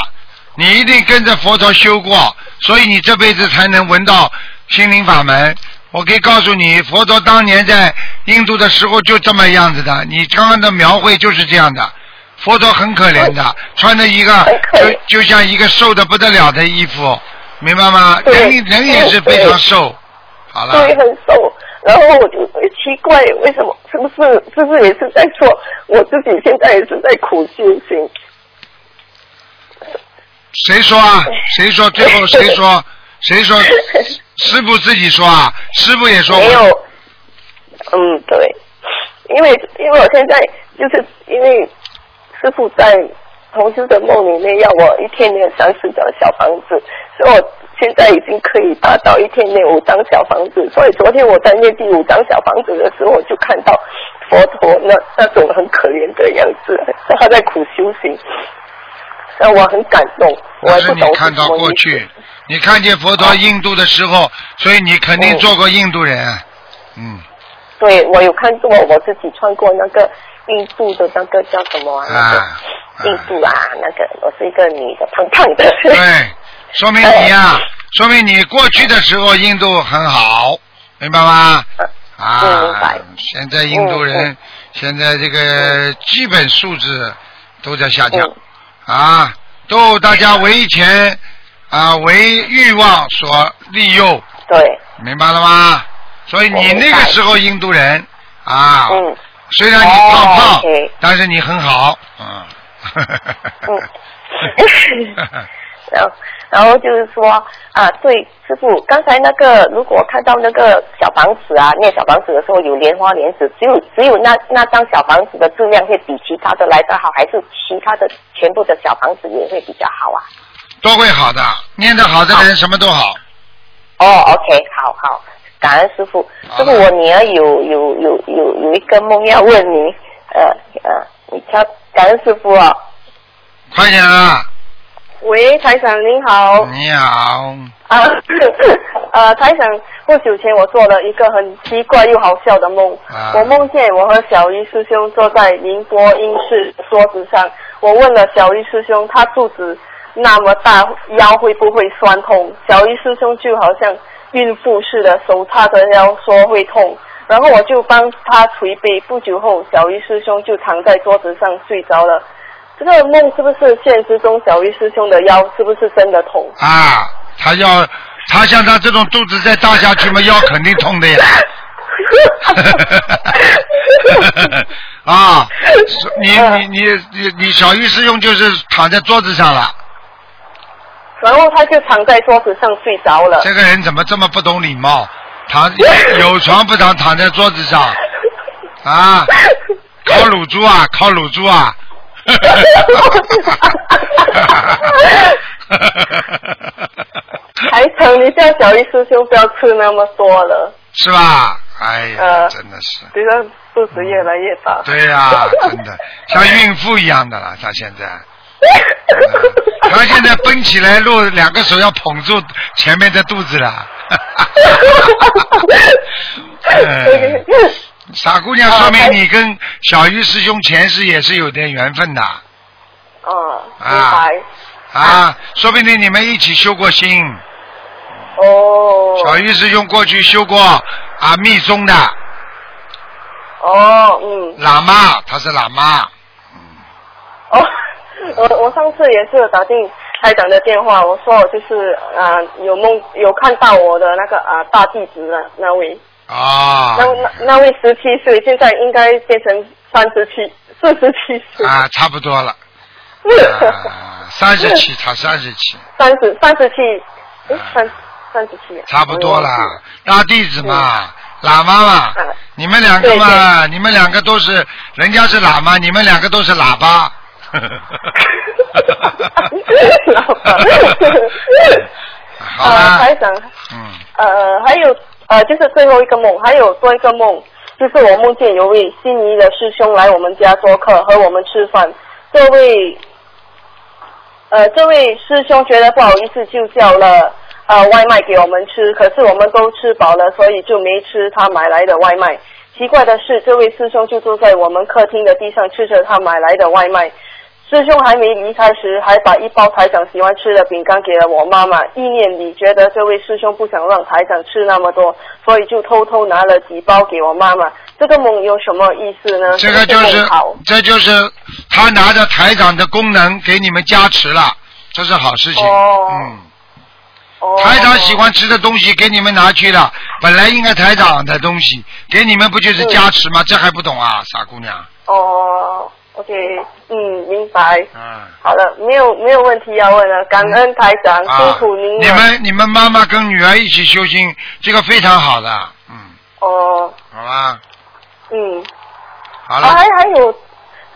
你一定跟着佛陀修过，所以你这辈子才能闻到心灵法门。我可以告诉你，佛陀当年在印度的时候就这么样子的，你刚刚的描绘就是这样的。佛陀很可怜的，穿着一个就就像一个瘦的不得了的衣服，明白吗？对人人也是非常瘦。好了。对，很瘦。然后我就会奇怪，为什么？是不是？是不是也是在说我自己现在也是在苦修行？谁说啊？谁说？最后 谁说？谁说？师傅自己说啊？师傅也说没。有，嗯，对，因为因为我现在就是因为师傅在同修的梦里面要我一天念三十张小房子，所以我现在已经可以达到一天念五张小房子。所以昨天我在念第五张小房子的时候，我就看到佛陀那那种很可怜的样子，他在苦修行，让我很感动。我那是你看到过去，你看见佛陀印度的时候，所以你肯定嗯做过印度人。嗯对，我有看过，我自己穿过那个印度的那个叫什么啊？那个啊，印度啊，那个我是一个女的，胖胖的。对，说明你呀、说明你过去的时候印度很好，明白吗？嗯啊，现在印度人、嗯现在这个基本素质都在下降、嗯啊，都大家为钱啊为欲望所利诱，对，明白了吗？所以你那个时候印度人啊，嗯虽然你胖胖，但是你很好，嗯。嗯然后 然后就是说啊，对，师傅，刚才那个如果看到那个小房子啊，念小房子的时候有莲花莲子，只有只有那那张小房子的质量会比其他的来得好，还是其他的全部的小房子也会比较好啊？都会好的，念得好的人什么都好。哦，OK，好好，感恩师傅。好师傅，我女儿有有有有有一个梦要问你，呃呃，你瞧，感恩师傅啊。快点啊！喂，台长您好。你好，啊，呃，台长，不久前我做了一个很奇怪又好笑的梦。啊我梦见我和小鱼师兄坐在宁波英式桌子上，我问了小鱼师兄，他肚子那么大，腰会不会酸痛？小鱼师兄就好像孕妇似的，手叉着腰说会痛。然后我就帮他捶背，不久后，小鱼师兄就躺在桌子上睡着了。这个梦是不是现实中小鱼师兄的腰是不是真的痛？啊，他要他像他这种肚子再大下去嘛，腰肯定痛的呀。啊，你你你你你小鱼师兄就是躺在桌子上了，然后他就躺在桌子上睡着了。这个人怎么这么不懂礼貌？躺 有床不躺，躺在桌子上啊？烤乳猪啊？烤乳猪啊？还疼，你叫小玉师兄不要吃那么多了，是吧？哎呀，呃真的是。这个肚子越来越大。对呀、真的像孕妇一样的了，他现在。他现在奔起来路，两个手要捧住前面的肚子了。嗯 傻姑娘，说明你跟小鱼师兄前世也是有点缘分的嗯，啊。啊，说不定你们一起修过心。哦。小鱼师兄过去修过啊密宗的哦，嗯，喇嘛，他是喇嘛。哦，我我上次也是有打进台长的电话，我说我就是啊、有梦有看到我的那个啊、大弟子的那位，啊。那那那位十七岁，现在应该变成三十七四十七岁，啊，差不多了。啊，三十七，他三十七，三十三十七，哎三三十七，差不多了。我忘记了。大弟子嘛，喇嘛嘛，嗯你们两个嘛，你们两个都是，人家是喇嘛，你们两个都是喇叭。老 板好呃，了，台长，嗯，呃，还有呃，就是最后一个梦，还有多一个梦，就是我梦见有位心仪的师兄来我们家做客，和我们吃饭。这位呃，这位师兄觉得不好意思，就叫了呃外卖给我们吃，可是我们都吃饱了，所以就没吃他买来的外卖。奇怪的是，这位师兄就坐在我们客厅的地上吃着他买来的外卖。师兄还没离开时，还把一包台长喜欢吃的饼干给了我妈妈。意念里觉得这位师兄不想让台长吃那么多，所以就偷偷拿了几包给我妈妈。这个梦有什么意思呢？这个就是这就是他拿着台长的功能给你们加持了，这是好事情。哦嗯，哦台长喜欢吃的东西给你们拿去了，本来应该台长的东西给你们不就是加持吗？这还不懂啊，傻姑娘。哦，OK，嗯，明白。嗯。好了，没有没有问题要问了，感恩台长，辛啊苦您，了。你们你们妈妈跟女儿一起修心，这个非常好的，嗯，哦，好吧，嗯，好了，还有，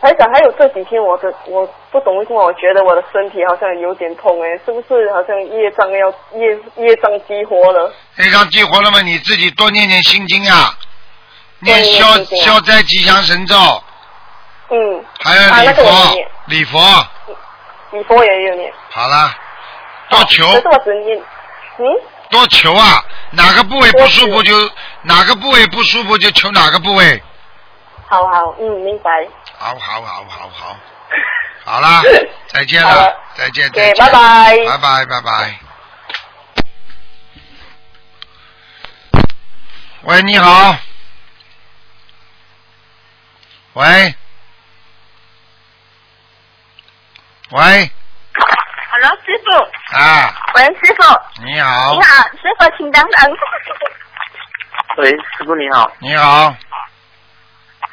台长，还有这几天我的我不懂为什么我觉得我的身体好像有点痛哎，是不是好像业障要业业障激活了？业障激活了吗？你自己多念念心经啊，念消消灾吉祥神咒，嗯，还有啊那个礼佛，礼佛，礼佛也有念，好了，多求。可是我只念，嗯，多求啊，哪个部位不舒服就哪个部位不舒服就求哪个部位，好好，嗯，明白。好好好好好，好啦，再见了。再见，对再见，拜拜。拜拜，拜拜。喂，你好。喂。喂，Hello，师傅。啊，喂，师傅。你好你，好，师傅，请等等。喂，师傅你好，你好，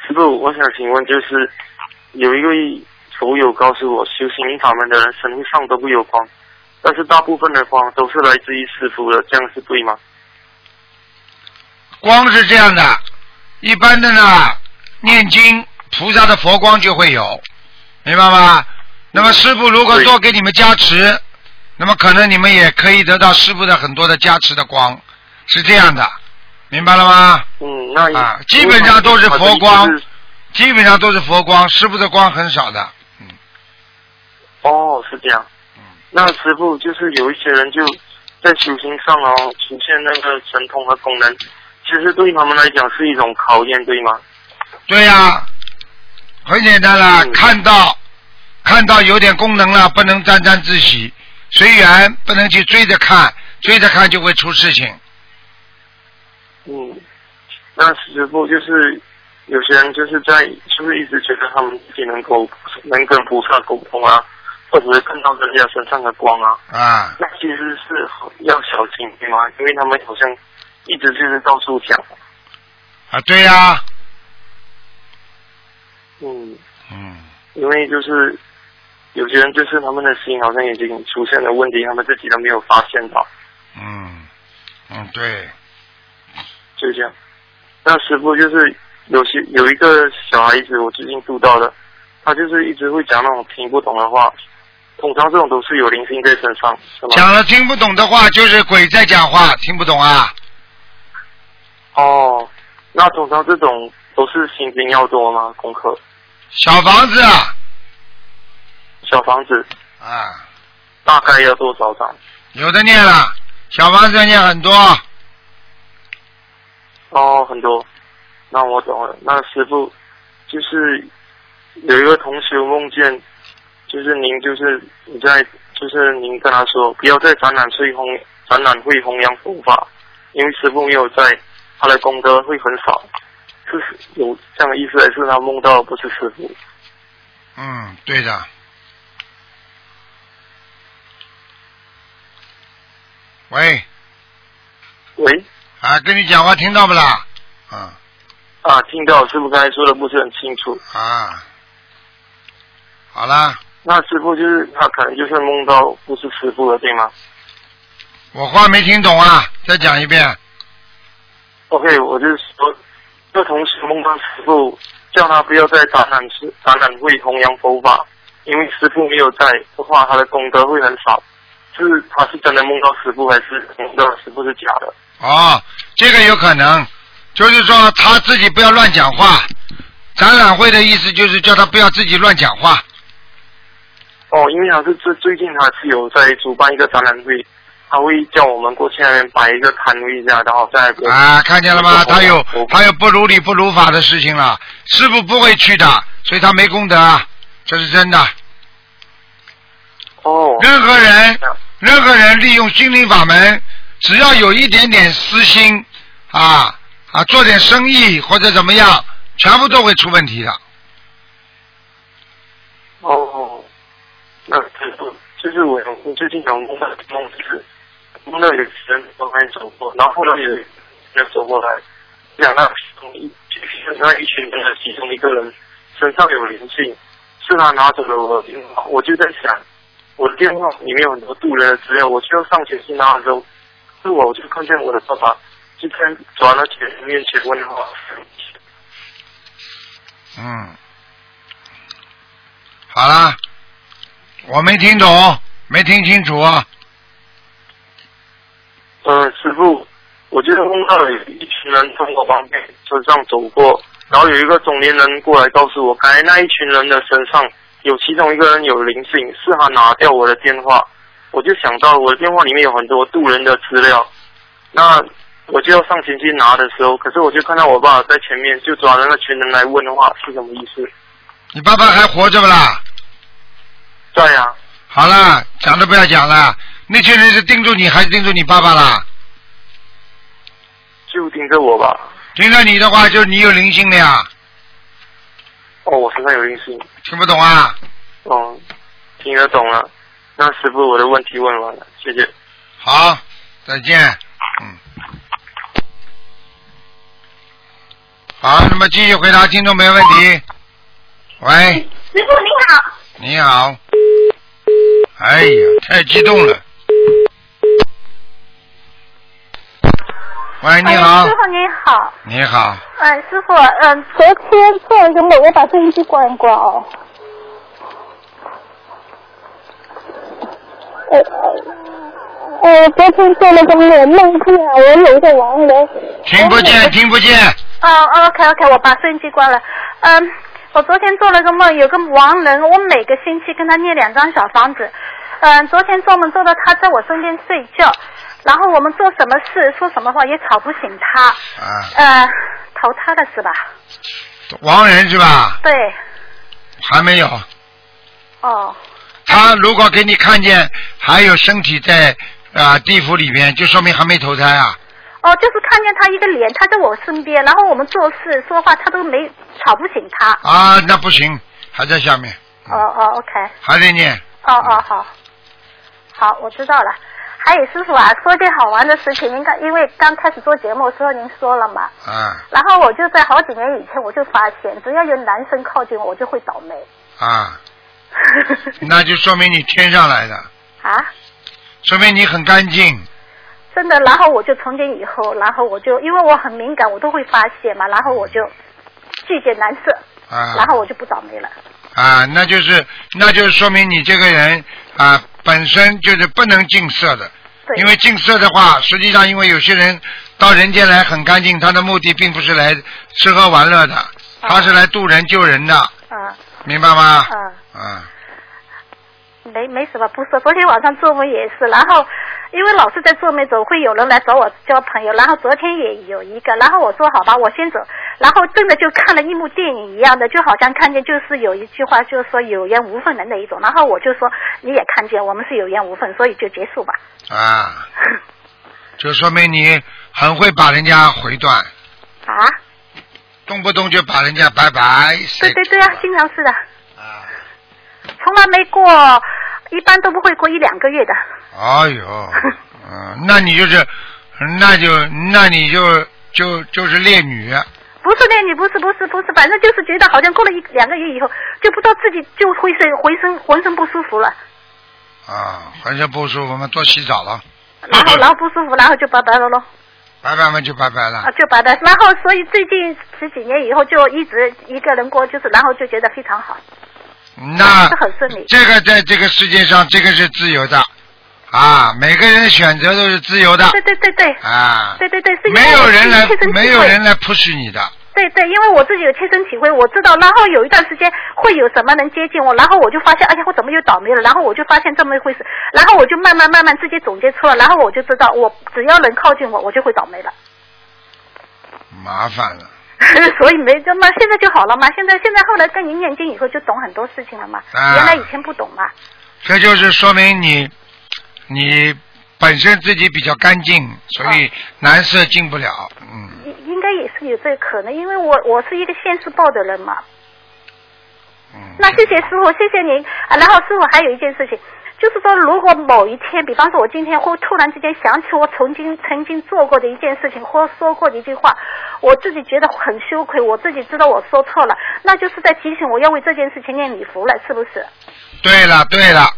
师傅，我想请问，就是有一位佛友告诉我，修行法门的人身上都会有光，但是大部分的光都是来自于师傅的，这样是对吗？光是这样的，一般的呢，念经菩萨的佛光就会有，明白吗？那么师傅如果多给你们加持，那么可能你们也可以得到师傅的很多的加持的光，是这样的，明白了吗？嗯，那啊，基本上都是佛光，基本上都是佛光，师傅的光很少的。嗯哦，是这样。嗯那师傅就是有一些人就在修行上哦出现那个神通和功能，其实对他们来讲是一种考验，对吗？对呀、很简单啦，嗯看到看到有点功能了，不能沾沾自喜，随缘，不能去追着看，追着看就会出事情。嗯，那师傅就是有些人就是在是不是一直觉得他们自己能够能跟菩萨沟通啊，或者是看到人家身上的光啊，啊，那其实是要小心对吗？因为他们好像一直就是到处讲，啊，对呀、嗯，嗯，因为就是有些人就是他们的心好像已经出现了问题，他们自己都没有发现到，嗯，嗯，对，就这样。那师傅就是有些有一个小孩子，我最近读到的，他就是一直会讲那种听不懂的话，通常这种都是有灵性在身上，是吗？讲了听不懂的话，就是鬼在讲话，听不懂啊？哦，那通常这种都是心经要多吗？功课？小房子啊，小房子啊，大概要多少张？有的念了，小房子要念很多，哦，很多。那我懂了。那师傅就是有一个同学梦见，就是您就是你在就是您跟他说不要在展览会弘展览会弘扬佛法，因为师傅没有在，他的功德会很少。是有这样的意思，还是他梦到不是师傅？嗯，对的。喂，喂，啊，跟你讲话听到不啦？啊啊，听到师傅刚才说的不是很清楚。啊，好啦，那师傅就是他可能就是梦到不是师傅了，对吗我话没听懂啊，再讲一遍。？OK，我就是说，这同时梦到师傅叫他不要再展览室展览会弘扬佛法，因为师傅没有在的话，他的功德会很少。是他是真的梦到师傅，还是梦到师傅是假的？哦，这个有可能，就是说他自己不要乱讲话。展览会的意思就是叫他不要自己乱讲话。哦，因为他是最最近他是有在主办一个展览会，他会叫我们过去那边摆一个摊位一下，然后再啊，看见了吗？他有他有不如理不如法的事情了，师傅不会去的，所以他没功德，啊，这是真的。哦。任何人，任何人利用心灵法门，只要有一点点私心啊啊，做点生意或者怎么样，全部都会出问题的。哦，那师傅就是我我最近有梦到梦是梦到有人从那边走过，然后后来有人走过来，讲那从一就那一群人的其中一个人身上有灵性，是他拿走了我的电话，我就在想，我的电话里面有很多渡人的资料，我就要上前去拿的时候，是我就看见我的爸爸今天转到前面前问话，嗯，好啦，我没听懂，没听清楚啊。嗯，师傅，我记得梦到有一群人从我旁边车上走过，然后有一个中年人过来告诉我，刚才那一群人的身上有其中一个人有灵性，是他拿掉我的电话，我就想到我的电话里面有很多渡人的资料，那我就要上前去拿的时候，可是我就看到我爸爸在前面，就抓着那群人来问的话是什么意思？你爸爸还活着不啦？在呀、好了，讲都不要讲了。那群人是盯住你还是盯住你爸爸啦？就盯着我吧。盯着你的话，就是你有灵性的呀。哦，我身上有灵性。听不懂啊？哦，听得懂了。那师傅，我的问题问完了，谢谢。好，再见。嗯。好，那么继续回答听众没问题。喂，师傅你好，你好。哎呀，太激动了。喂，你好哎，师，傅你好，你好，哎，师傅，嗯、昨天做了一个梦，我把收音机关一关哦。呃呃，昨天做了个梦，梦见我有一个亡人。听不见，听不见。哦，OK OK，我把收音机关了。嗯，我昨天做了个梦，有个亡人，我每个星期跟他念两张小房子。嗯，昨天做梦做到他在我身边睡觉，然后我们做什么事说什么话也吵不醒他。啊，呃，投胎了是吧？亡人是吧？对，还没有。哦，他如果给你看见还有身体在啊、地府里边，就说明还没投胎啊。哦，就是看见他一个脸，他在我身边，然后我们做事说话，他都没吵不醒他。啊，那不行，还在下面，哦哦，OK，还得念。哦哦好，好，我知道了。还有师傅啊，说件好玩的事情，应该因为刚开始做节目的时候您说了嘛，啊然后我就在好几年以前我就发现，只要有男生靠近我，我就会倒霉。啊，那就说明你天上来的，啊，说明你很干净。真的。然后我就从今以后，然后我就因为我很敏感，我都会发现嘛，然后我就拒绝男色，啊然后我就不倒霉了。啊，那就是那就是说明你这个人啊本身就是不能净色的，对。因为净色的话，实际上因为有些人到人间来很干净，他的目的并不是来吃喝玩乐的，他是来渡人救人的，啊。明白吗？啊，啊，没没什么不是。昨天晚上做梦也是，然后因为老是在做梦，总会有人来找我交朋友。然后昨天也有一个，然后我说好吧，我先走。然后真的就看了一幕电影一样的，就好像看见就是有一句话就是说有缘无分的那一种。然后我就说你也看见我们是有缘无分，所以就结束吧。啊，就说明你很会把人家回断，啊，动不动就把人家拜拜。对对对啊，经常是的。啊。从来没过，一般都不会过一两个月的。哎呦，嗯，那你就是，那就那你就就就是烈女，不是烈女，不是不是不是，反正就是觉得好像过了一两个月以后，就不知道自己就浑身浑身浑身不舒服了，啊，浑身不舒服嘛，多洗澡了，然后然后不舒服，然后就拜拜了咯，拜拜嘛就拜拜了。啊。就拜拜，然后所以最近十几年以后就一直一个人过，就是然后就觉得非常好，那是很顺利。这个在这个世界上，这个是自由的，啊，每个人选择都是自由的，对对对对，啊，对对对，是没有人来没有人来 push 你的，对对，因为我自己有切身体会，我知道，然后有一段时间会有什么能接近我，然后我就发现，哎呀，我怎么又倒霉了？然后我就发现这么一回事，然后我就慢慢慢慢自己总结出来，然后我就知道，我只要能靠近我，我就会倒霉了。麻烦了，所以没这么，现在就好了嘛。现在现在后来跟您念经以后，就懂很多事情了嘛。啊原来以前不懂嘛。这就是说明你你本身自己比较干净，所以男色进不了，嗯，应应该也是有这个可能，因为我我是一个现世报的人嘛。嗯。那谢谢师傅，谢谢您。啊，然后师傅还有一件事情，就是说，如果某一天，比方说我今天或突然之间想起我曾经曾经做过的一件事情，或说过的一句话，我自己觉得很羞愧，我自己知道我说错了，那就是在提醒我要为这件事情念礼服了，是不是？对了对了，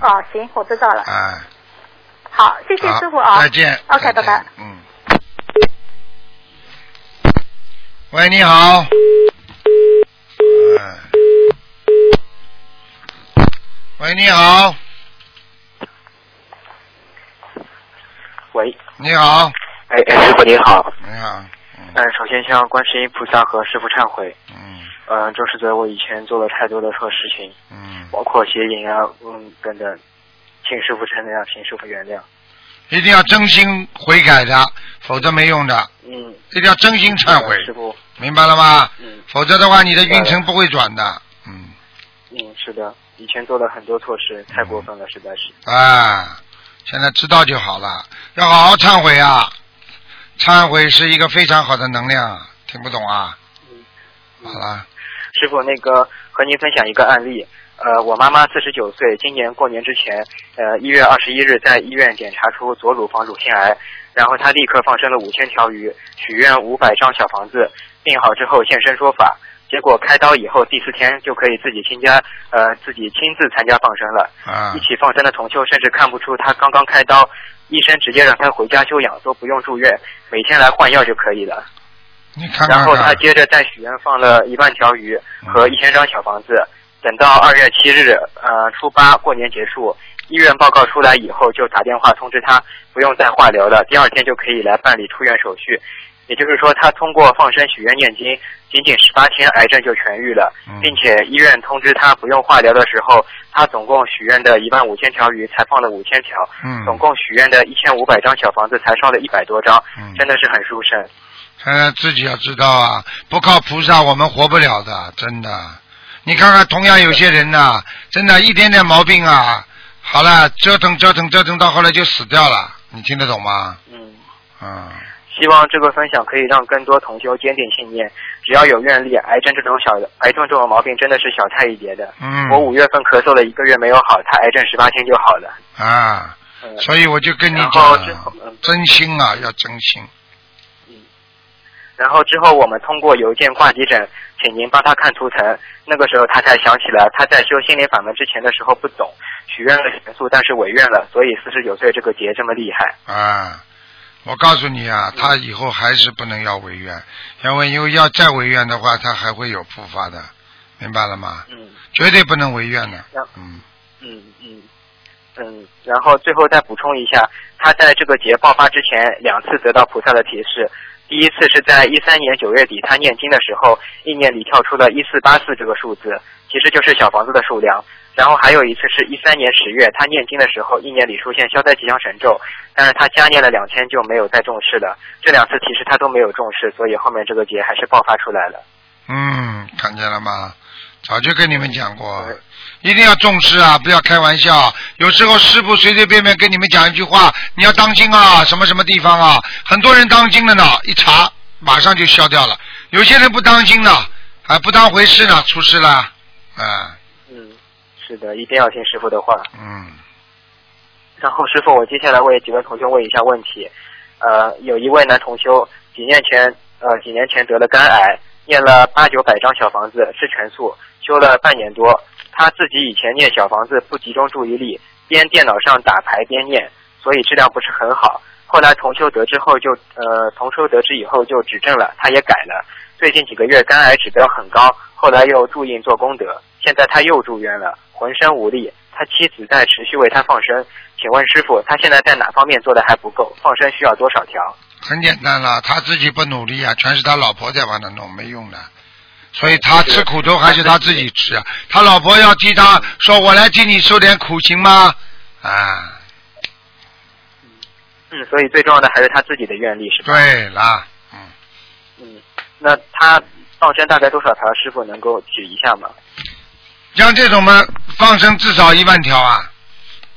哦，行，我知道了。哎，好，谢谢师傅啊。再见 OK，拜拜。嗯。喂，你好。哎喂，你好，喂，你好，哎哎，师傅您好。你好，嗯，首先向观世音菩萨和师傅忏悔。嗯。嗯，就是对我以前做了太多的错事情。嗯。包括邪淫啊，嗯等等，请师傅承谅，请师傅原谅。一定要真心悔改的，否则没用的。嗯。一定要真心忏悔，师傅。明白了吗？嗯。否则的话，你的运程不会转的。嗯，是的，以前做了很多错事，太过分了，实在是。啊，现在知道就好了，要好好忏悔啊！忏悔是一个非常好的能量，听不懂啊？好了，师傅，那个和您分享一个案例。呃，我妈妈四十九岁，今年过年之前，呃，一月二十一日在医院检查出左乳房乳腺癌，然后她立刻放生了五千条鱼，许愿五百张小房子，病好之后现身说法。结果开刀以后第四天就可以自己亲家呃自己亲自参加放生了。啊一起放生的同修甚至看不出他刚刚开刀，医生直接让他回家休养，都不用住院，每天来换药就可以了。你看看然后他，接着再许愿放了一万条鱼和一千张小房子，等到二月七日，呃，初八过年结束，医院报告出来以后，就打电话通知他不用再化疗了，第二天就可以来办理出院手续。也就是说，他通过放生许愿念经，仅仅十八天，癌症就痊愈了，并且医院通知他不用化疗的时候，他总共许愿的一万五千条鱼才放了五千条，嗯总共许愿的一千五百张小房子才烧了一百多张，真的是很殊胜。他自己要知道啊，不靠菩萨我们活不了的，真的。你看看，同样有些人呐、真的一点点毛病啊，好了，折腾折腾折腾到后来就死掉了，你听得懂吗？嗯。嗯，希望这个分享可以让更多同修坚定信念，只要有愿力，癌症这种小的癌症这种毛病真的是小菜一碟的。嗯我五月份咳嗽了一个月没有好，他癌症十八天就好了。啊，嗯所以我就跟你讲嗯，真心啊，要真心。嗯然后之后我们通过邮件挂急诊，请您帮他看图腾。那个时候他才想起来，他在修心灵法门之前的时候不懂，许愿了元素，但是违愿了，所以四十九岁这个劫这么厉害。啊，我告诉你啊，他以后还是不能要违愿，因为因为要再违愿的话，他还会有复发的，明白了吗？嗯。绝对不能违愿的。嗯。嗯嗯嗯，然后最后再补充一下，他在这个劫爆发之前两次得到菩萨的提示。第一次是在一三年九月底，他念经的时候，意念里跳出了一四八四这个数字，其实就是小房子的数量。然后还有一次是一三年十月，他念经的时候，一年里出现消灾吉祥神咒，但是他加念了两天就没有再重视了。这两次其实他都没有重视，所以后面这个劫还是爆发出来了。嗯，看见了吗？早就跟你们讲过。一定要重视啊！不要开玩笑。有时候师傅随随便便跟你们讲一句话，你要当心啊！什么什么地方啊？很多人当心了呢，一查马上就消掉了。有些人不当心呢，还不当回事呢，出事了。啊。是的，一定要听师傅的话。嗯。然后师傅，我接下来为几位同学问一下问题。呃，有一位男同修，几年前呃几年前得了肝癌，念了八九百张小房子，吃全素，修了半年多。他自己以前念小房子不集中注意力，边电脑上打牌边念，所以质量不是很好。后来同修得知后就呃同修得知以后就指正了，他也改了。最近几个月肝癌指标很高，后来又注意做功德，现在他又住院了，浑身无力。他妻子在持续为他放生，请问师傅，他现在在哪方面做的还不够？放生需要多少条？很简单了，他自己不努力啊，全是他老婆在帮他弄，没用的。所以他吃苦头还是他自己吃，他老婆要替他说：“我来替你受点苦行吗？”啊。嗯，所以最重要的还是他自己的愿力，是吧？对啦，嗯。嗯，那他放生大概多少条？师傅能够举一下吗？像这种嘛，放生至少一万条啊！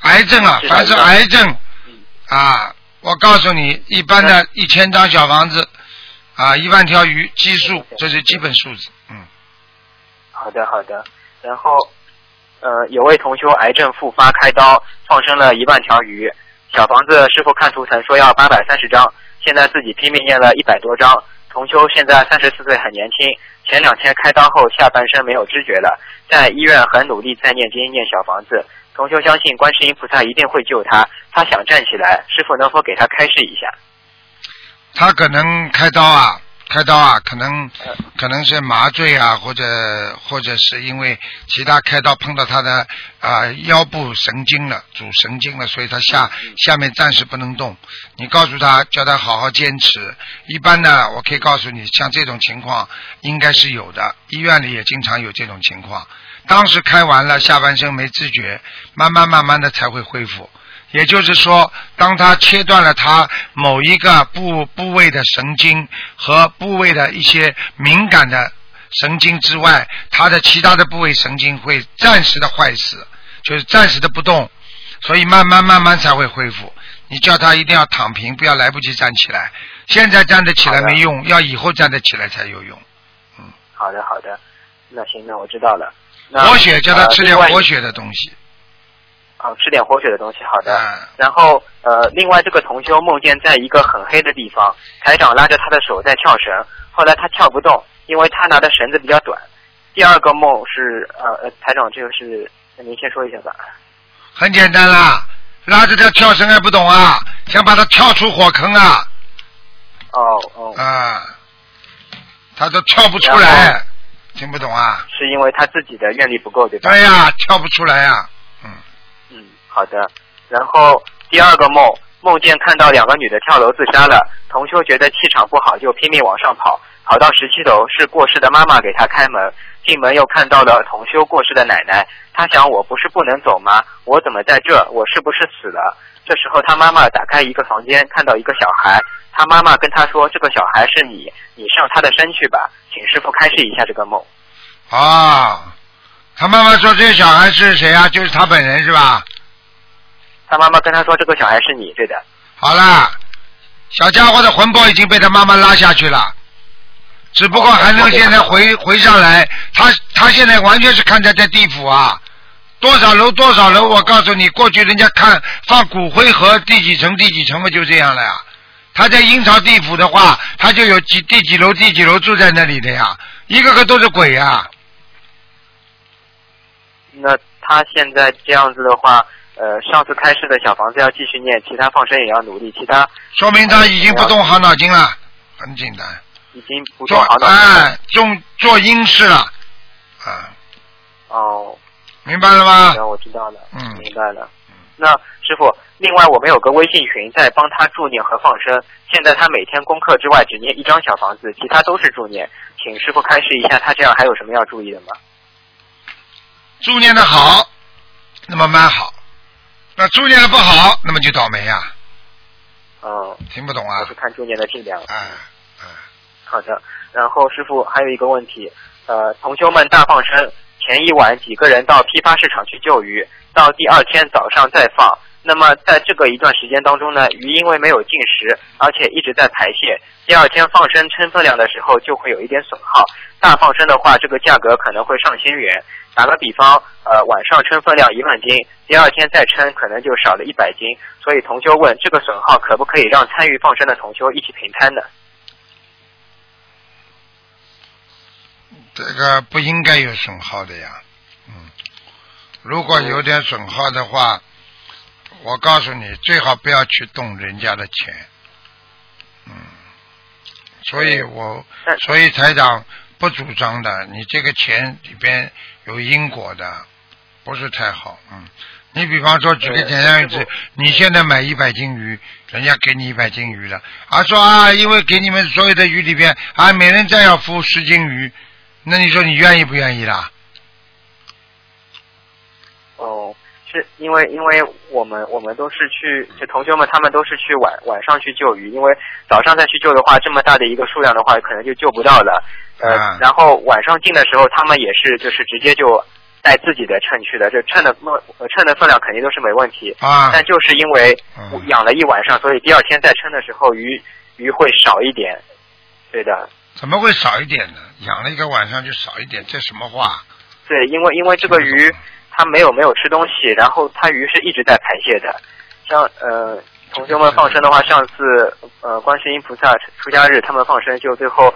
癌症啊，凡是癌症。啊，我告诉你，一般的一千张小房子啊，一万条鱼基数，这是基本数字。嗯。好的好的，然后呃有位同修癌症复发开刀放生了一万条鱼，小房子师傅看图层说要八百三十张，现在自己拼命念了一百多张。同修现在三十四岁很年轻，前两天开刀后下半身没有知觉了，在医院很努力在念经念小房子。同修相信观世音菩萨一定会救他，他想站起来，师傅能否给他开示一下？他可能开刀啊。开刀啊，可能可能是麻醉啊，或者或者是因为其他开刀碰到他的啊腰部神经了，主神经了，所以他下下面暂时不能动。你告诉他，叫他好好坚持。一般呢，我可以告诉你，像这种情况应该是有的，医院里也经常有这种情况。当时开完了，下半身没知觉，慢慢慢慢的才会恢复。也就是说，当他切断了他某一个部部位的神经和部位的一些敏感的神经之外，他的其他的部位神经会暂时的坏死，就是暂时的不动，所以慢慢慢慢才会恢复。你叫他一定要躺平，不要来不及站起来。现在站得起来没用，要以后站得起来才有用。嗯，好的好的，那行，那我知道了。活血，叫他吃点活血的东西。哦，吃点活血的东西，好的。然后呃，另外这个同修梦见在一个很黑的地方，台长拉着他的手在跳绳，后来他跳不动，因为他拿的绳子比较短。第二个梦是呃，台长这个是，您先说一下吧。很简单啦，拉着他跳绳还不懂啊？想把他跳出火坑啊？哦哦。啊，他都跳不出来，听不懂啊？是因为他自己的愿力不够，对吧？对呀，跳不出来呀。好的，然后第二个梦，梦见看到两个女的跳楼自杀了。同修觉得气场不好，就拼命往上跑，跑到十七楼，是过世的妈妈给他开门。进门又看到了同修过世的奶奶，他想我不是不能走吗？我怎么在这？我是不是死了？这时候他妈妈打开一个房间，看到一个小孩，他妈妈跟他说：“这个小孩是你，你上他的身去吧。”请师傅开示一下这个梦。啊，他妈妈说这个小孩是谁啊？就是他本人是吧？他妈妈跟他说：“这个小孩是你，对的。”好啦，小家伙的魂魄已经被他妈妈拉下去了，只不过还能现在回回上来。他他现在完全是看在在地府啊，多少楼多少楼。我告诉你，过去人家看放骨灰盒第几层第几层嘛，就这样了呀。他在阴曹地府的话，他就有几第几楼第几楼住在那里的呀，一个个都是鬼呀。那他现在这样子的话，呃，上次开示的小房子要继续念，其他放生也要努力，其他说明他已经不动好脑筋了，很简单。已经不做动好脑筋了。哎，做做阴事了，啊，哦，明白了吗？行，我知道了，嗯明白了。那师傅，另外我们有个微信群在帮他助念和放生，现在他每天功课之外只念一张小房子，其他都是助念，请师傅开示一下，他这样还有什么要注意的吗？助念的好，那么蛮好；那猪念的不好，那么就倒霉呀、哦，听不懂啊我是？看猪念的质量。哎哎，好的，然后师傅还有一个问题，呃，同修们大放生前一晚几个人到批发市场去救鱼，到第二天早上再放。那么在这个一段时间当中呢，鱼因为没有进食，而且一直在排泄，第二天放生称分量的时候就会有一点损耗。大放生的话，这个价格可能会上千元。打个比方，呃，晚上称分量一万斤，第二天再称可能就少了一百斤。所以同修问，这个损耗可不可以让参与放生的同修一起平摊呢？这个不应该有损耗的呀。嗯，如果有点损耗的话，我告诉你，最好不要去动人家的钱。嗯，所以我所以台长不主张的，你这个钱里边有因果的，不是太好。嗯，你比方说举个简单例子，你现在买一百斤鱼，人家给你一百斤鱼了，啊说啊，因为给你们所有的鱼里边啊，每人再要付十斤鱼，那你说你愿意不愿意啦？哦，是因为因为我们我们都是去，就同学们他们都是去晚晚上去救鱼，因为早上再去救的话，这么大的一个数量的话，可能就救不到了。呃，啊然后晚上进的时候，他们也是就是直接就带自己的秤去的，这称的呃称的分量肯定都是没问题。啊但就是因为嗯养了一晚上，所以第二天再称的时候，鱼鱼会少一点。对的，怎么会少一点呢？养了一个晚上就少一点，这什么话？对，因为因为这个鱼它没有没有吃东西，然后它鱼是一直在排泄的。像呃同学们放生的话，上次呃观世音菩萨出家日他们放生，就最后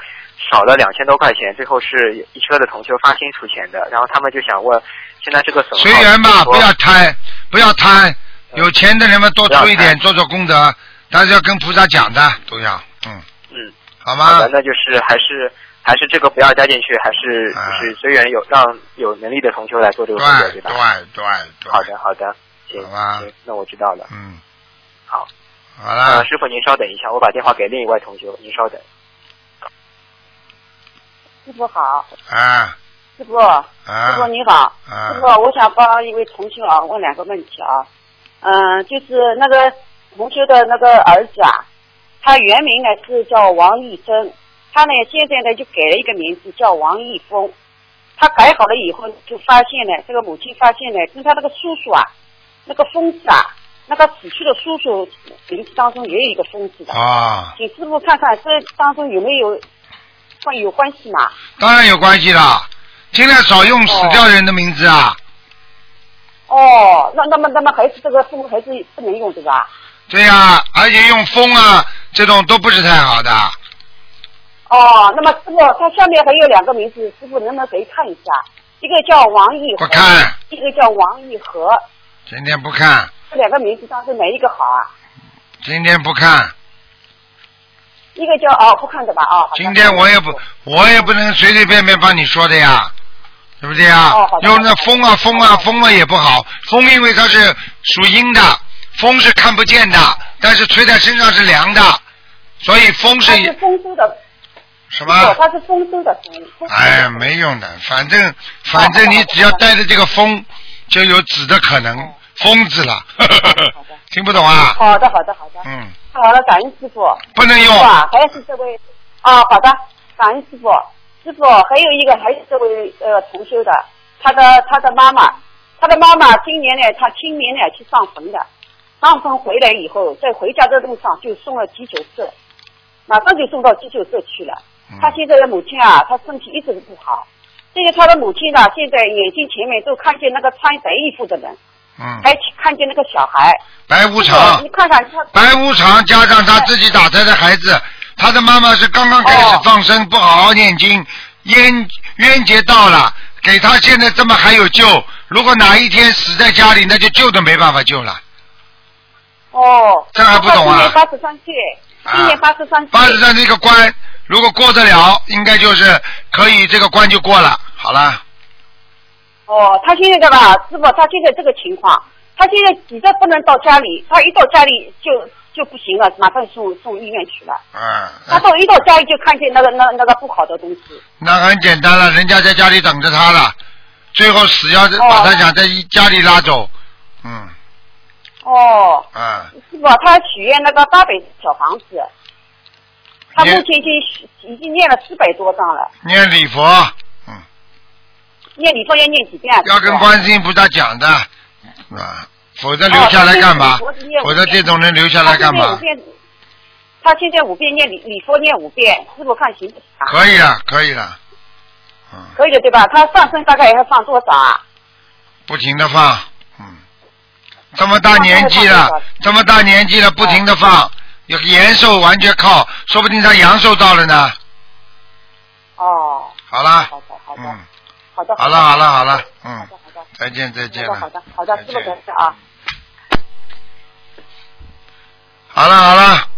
少了两千多块钱，最后是一车的同修发心出钱的，然后他们就想问，现在这个随缘吧，不要贪，不要贪。嗯有钱的人们多出一点，做做功德，但是要跟菩萨讲的，都要，嗯，嗯，好吗好的，？那就是还是还是这个不要加进去，还是就是随缘有让有能力的同修来做这个工作，对吧？对对对，好的好的，行行，那我知道了。嗯，好，好了呃，，师傅您稍等一下，我把电话给另一位同修，您稍等。师傅好，啊。师傅，啊。师啊傅你好，啊。师傅，我想帮一位同学啊问两个问题啊，嗯、就是那个同学的那个儿子啊，他原名呢是叫王义珍，他呢现在呢就改了一个名字叫王义峰，他改好了以后就发现呢，这个母亲发现呢，跟他那个叔叔啊，那个疯子啊，那个死去的叔叔名字当中也有一个疯字的，啊，请师傅看看这当中有没有关有关系嘛？当然有关系啦，尽量少用死掉人的名字啊。哦，那那么那么还是这个风还是不能用对吧？对呀、而且用风啊这种都不是太好的。哦，那么师傅，他下面还有两个名字，师傅能不能给看一下？一个叫王义和，不看，一个叫王义和，今天不看，这两个名字当中哪一个好啊？今天不看，一个叫哦不看的吧？哦，今天我也不，我也不能随随便便帮你说的呀，对不对呀？哦好的用那风啊风啊风啊也不好，风因为它是属阴的，风是看不见的，但是吹在身上是凉的，所以风是他是丰收的，什么？哦，他是丰收的丰。丰收的哎，没用的，反正反正你只要带着这个风，就有子的可能，疯子了，听不懂啊？好的，好的，好的。嗯，好了，感恩师傅。不能用啊，还是这位啊，好的，感恩师傅。师傅，还有一个还是这位呃同修的，他的他的妈妈，他的妈妈今年呢，他清明呢去上坟的，上坟回来以后，在回家的路上就送了急救室，马上就送到急救社去了。他现在的母亲啊，她身体一直不好。这个他的母亲呢，现在眼睛前面都看见那个穿白衣服的人，嗯，还看见那个小孩。白无常你看看他。白无常加上他自己打胎的孩子，他的妈妈是刚刚开始放生，不好好念经，冤冤结到了，给他现在这么还有救。如果哪一天死在家里，那就救都没办法救了。哦。这还不懂啊今年八十三岁，今年八十三岁。八十三这个关，如果过得了，应该就是可以这个关就过了。好了，哦，他现在的吧，师傅，他现在这个情况，他现在急着不能到家里，他一到家里就就不行了，马上送送医院去了。嗯，他到一到家里就看见那个那那个不好的东西。那很简单了，人家在家里等着他了，最后死要把他想在家里拉走。嗯。哦，嗯，是吧，他许愿那个八百小房子，他目前已经许已经念了四百多张了，念礼佛。嗯。念礼佛要念几遍？啊？要跟观世音菩萨讲的，啊，否则留下来干嘛？否则这种人留下来干嘛他现在五？遍，念礼礼佛念五遍，师傅看行不行？啊？可以了，可以了，嗯。可以的对吧？他上身大概要放多少啊？不停的放，嗯，这么大年纪了，这么大年纪了，不停的放，有延寿完全靠，说不定他阳寿到了呢。哦，好了，好的好的。嗯，好的。好了，好了，好了，嗯再见，再见了好的好，的好的，师傅等一下啊。好了，好了，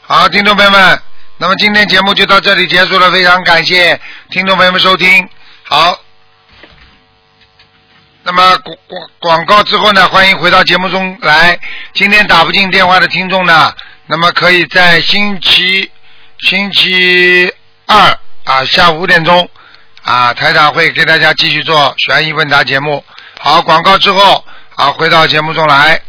好，听众朋友们，那么今天节目就到这里结束了，非常感谢听众朋友们收听，好。那么广广广告之后呢，欢迎回到节目中来。今天打不进电话的听众呢，那么可以在星期星期二啊下午五点钟啊，台长会给大家继续做悬疑问答节目。好，广告之后啊，回到节目中来。